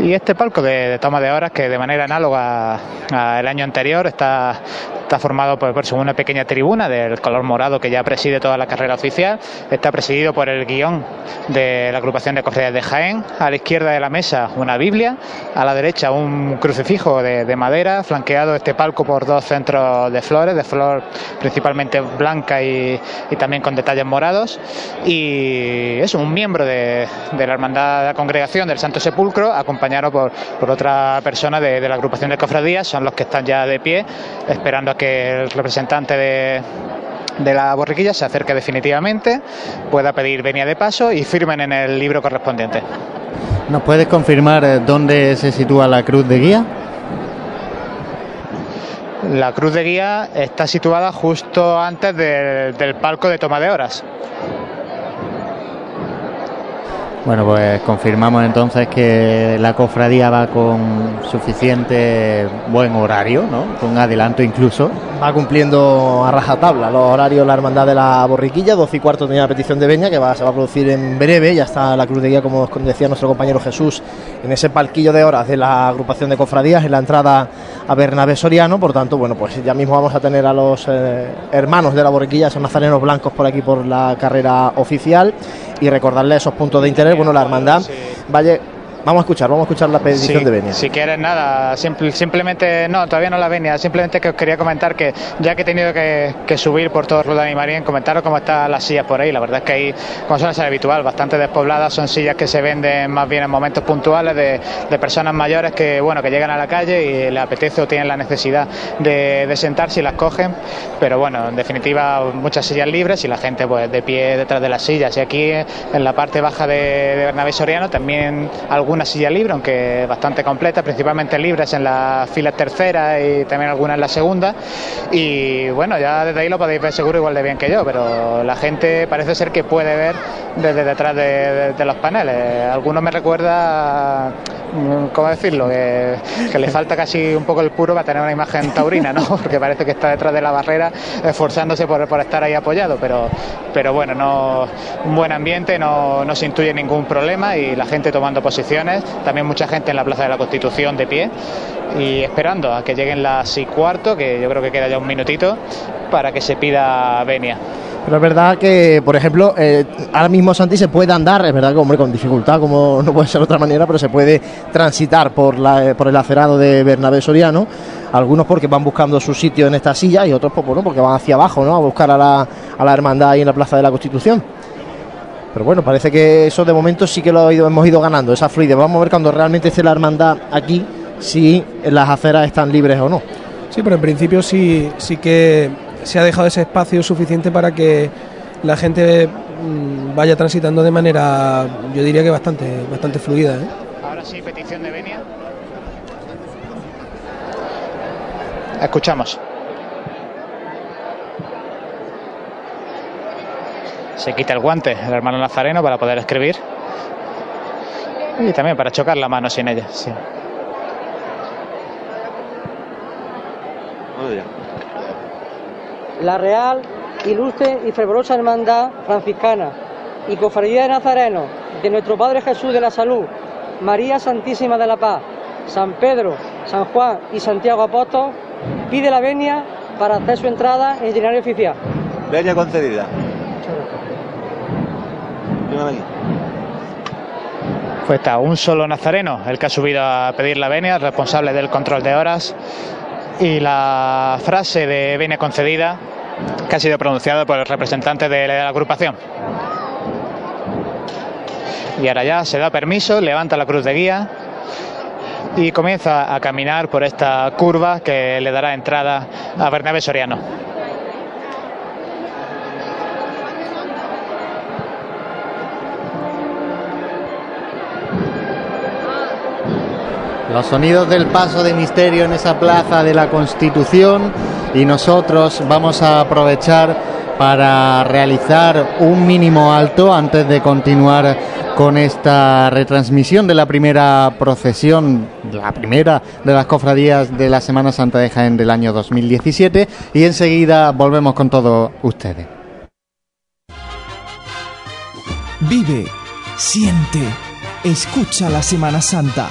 [SPEAKER 6] Y este palco de, toma de horas, que de manera análoga al año anterior está, está formado por, por una pequeña tribuna del color morado que ya preside toda la carrera oficial. Está presidido por el guion de la agrupación de cofradías de Jaén. A la izquierda de la mesa una Biblia, a la derecha un crucifijo de, de madera, flanqueado este palco por dos centros de flores, de flor principalmente blanca y, también con detalles morados. Y es un miembro de, de la hermandad de la congregación del Santo Sepulcro, acompañado por, por otra persona de, de la agrupación de cofradías, son los que están ya de pie, esperando a que el representante de de la borriquilla se acerque definitivamente, pueda pedir venia de paso y firmen en el libro correspondiente.
[SPEAKER 2] ¿Nos puedes confirmar eh, dónde se sitúa la cruz de guía?
[SPEAKER 6] La cruz de guía está situada justo antes del, del palco de toma de horas.
[SPEAKER 2] Bueno, pues confirmamos entonces que la cofradía va con suficiente buen horario, ¿no? Con adelanto incluso.
[SPEAKER 23] Va cumpliendo a rajatabla los horarios la hermandad de la borriquilla, 12 y cuarto tenía la petición de veña que va, se va a producir en breve, ya está la cruz de guía, como decía nuestro compañero Jesús, en ese palquillo de horas de la agrupación de cofradías, en la entrada a Bernabé Soriano, por tanto, bueno, pues ya mismo vamos a tener a los eh, hermanos de la borriquilla, esos nazarenos blancos por aquí por la carrera oficial y recordarles esos puntos de interés, bueno, la hermandad vaya Vamos a escuchar, vamos a escuchar la petición
[SPEAKER 6] Sí,
[SPEAKER 23] de Benia.
[SPEAKER 6] Si quieres nada, simple- simplemente, no, todavía no la venía, simplemente que os quería comentar que ya que he tenido que, que subir por todo Roldán y Marín, comentaros cómo están las sillas por ahí. La verdad es que ahí, como suele ser habitual, bastante despobladas, son sillas que se venden más bien en momentos puntuales de, de personas mayores que, bueno, que llegan a la calle y les apetece o tienen la necesidad de, de sentarse y las cogen. Pero bueno, en definitiva, muchas sillas libres y la gente pues de pie detrás de las sillas. Y aquí en la parte baja de, de Bernabé Soriano también alguna silla libre, aunque bastante completa, principalmente libres en la fila tercera y también algunas en la segunda. Y bueno, ya desde ahí lo podéis ver seguro igual de bien que yo, pero la gente parece ser que puede ver desde detrás de, los paneles. Algunos me recuerda, mm, ¿cómo decirlo? Que, que le falta casi un poco el puro para tener una imagen taurina, ¿no? Porque parece que está detrás de la barrera esforzándose por, estar ahí apoyado, pero, pero bueno, no, un buen ambiente, no, no se intuye ningún problema y la gente tomando también mucha gente en la Plaza de la Constitución de pie y esperando a que lleguen las y cuarto, que yo creo que queda ya un minutito, para que se pida venia.
[SPEAKER 23] Pero es verdad que, por ejemplo, eh, ahora mismo Santi se puede andar, es verdad que hombre con dificultad, como no puede ser de otra manera, pero se puede transitar por, la, eh, por el acerado de Bernabé Soriano. Algunos porque van buscando su sitio en esta silla y otros pues, bueno, porque van hacia abajo, ¿no? A buscar a la, a la hermandad ahí en la Plaza de la Constitución. Pero bueno, parece que eso de momento sí que lo ha ido- hemos ido ganando, esa fluidez. Vamos a ver cuando realmente esté la hermandad aquí, si las aceras están libres o no.
[SPEAKER 3] Sí, pero en principio sí, sí que se ha dejado ese espacio suficiente para que la gente mm, vaya transitando de manera, yo diría que bastante, bastante fluida. ¿eh?
[SPEAKER 6] Ahora sí, petición de venia. Escuchamos. Se quita el guante el hermano Nazareno para poder escribir. Y también para chocar la mano sin ella. sí.
[SPEAKER 27] la Real, Ilustre y Fervorosa Hermandad Franciscana y Cofradía de Nazareno de nuestro Padre Jesús de la Salud, María Santísima de la Paz, San Pedro, San Juan y Santiago Apóstol, pide la venia para hacer su entrada en el oficial.
[SPEAKER 28] Venia concedida.
[SPEAKER 6] Un solo nazareno el que ha subido a pedir la venia, responsable del control de horas. Y la frase de venia concedida que ha sido pronunciada por el representante de la agrupación. Y ahora ya se da permiso, levanta la cruz de guía y comienza a caminar por esta curva que le dará entrada a Bernabé Soriano.
[SPEAKER 2] Los sonidos del paso de misterio en esa plaza de la Constitución y nosotros vamos a aprovechar para realizar un mínimo alto antes de continuar con esta retransmisión de la primera procesión, la primera de las cofradías de la Semana Santa de Jaén del año 2017 y enseguida volvemos con todos ustedes.
[SPEAKER 1] Vive, siente, escucha la Semana Santa.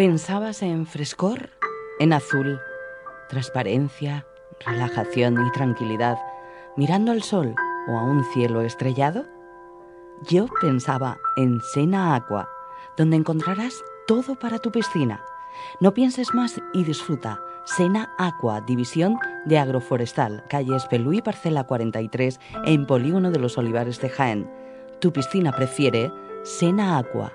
[SPEAKER 21] ¿Pensabas en frescor? En azul, transparencia, relajación y tranquilidad, mirando al sol o a un cielo estrellado? Yo pensaba en Sena Aqua, donde encontrarás todo para tu piscina. No pienses más y disfruta. Sena Aqua, división de agroforestal, calle Espelú parcela 43, en Polígono de los Olivares de Jaén. Tu piscina prefiere Sena Aqua.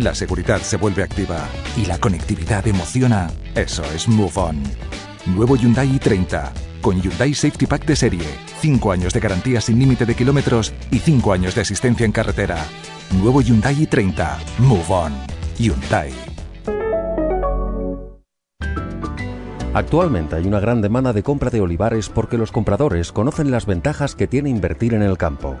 [SPEAKER 20] la seguridad se vuelve activa y la conectividad emociona, eso es Move On. Nuevo Hyundai i30 con Hyundai Safety Pack de serie, 5 años de garantía sin límite de kilómetros y 5 años de asistencia en carretera. Nuevo Hyundai i30. Move On. Hyundai.
[SPEAKER 22] Actualmente hay una gran demanda de compra de olivares porque los compradores conocen las ventajas que tiene invertir en el campo.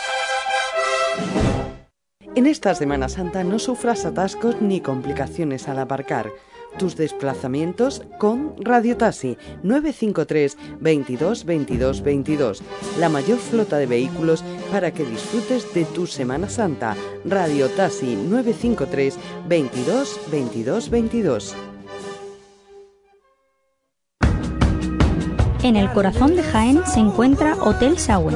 [SPEAKER 29] En esta Semana Santa no sufras atascos ni complicaciones al aparcar. Tus desplazamientos con Radio Taxi 953 22 22 22. La mayor flota de vehículos para que disfrutes de tu Semana Santa. Radio Taxi 953 22 22 22.
[SPEAKER 19] En el corazón de Jaén se encuentra Hotel Sauen,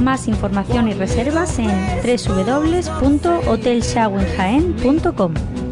[SPEAKER 19] Más información y reservas en www.hotelshawenjaen.com.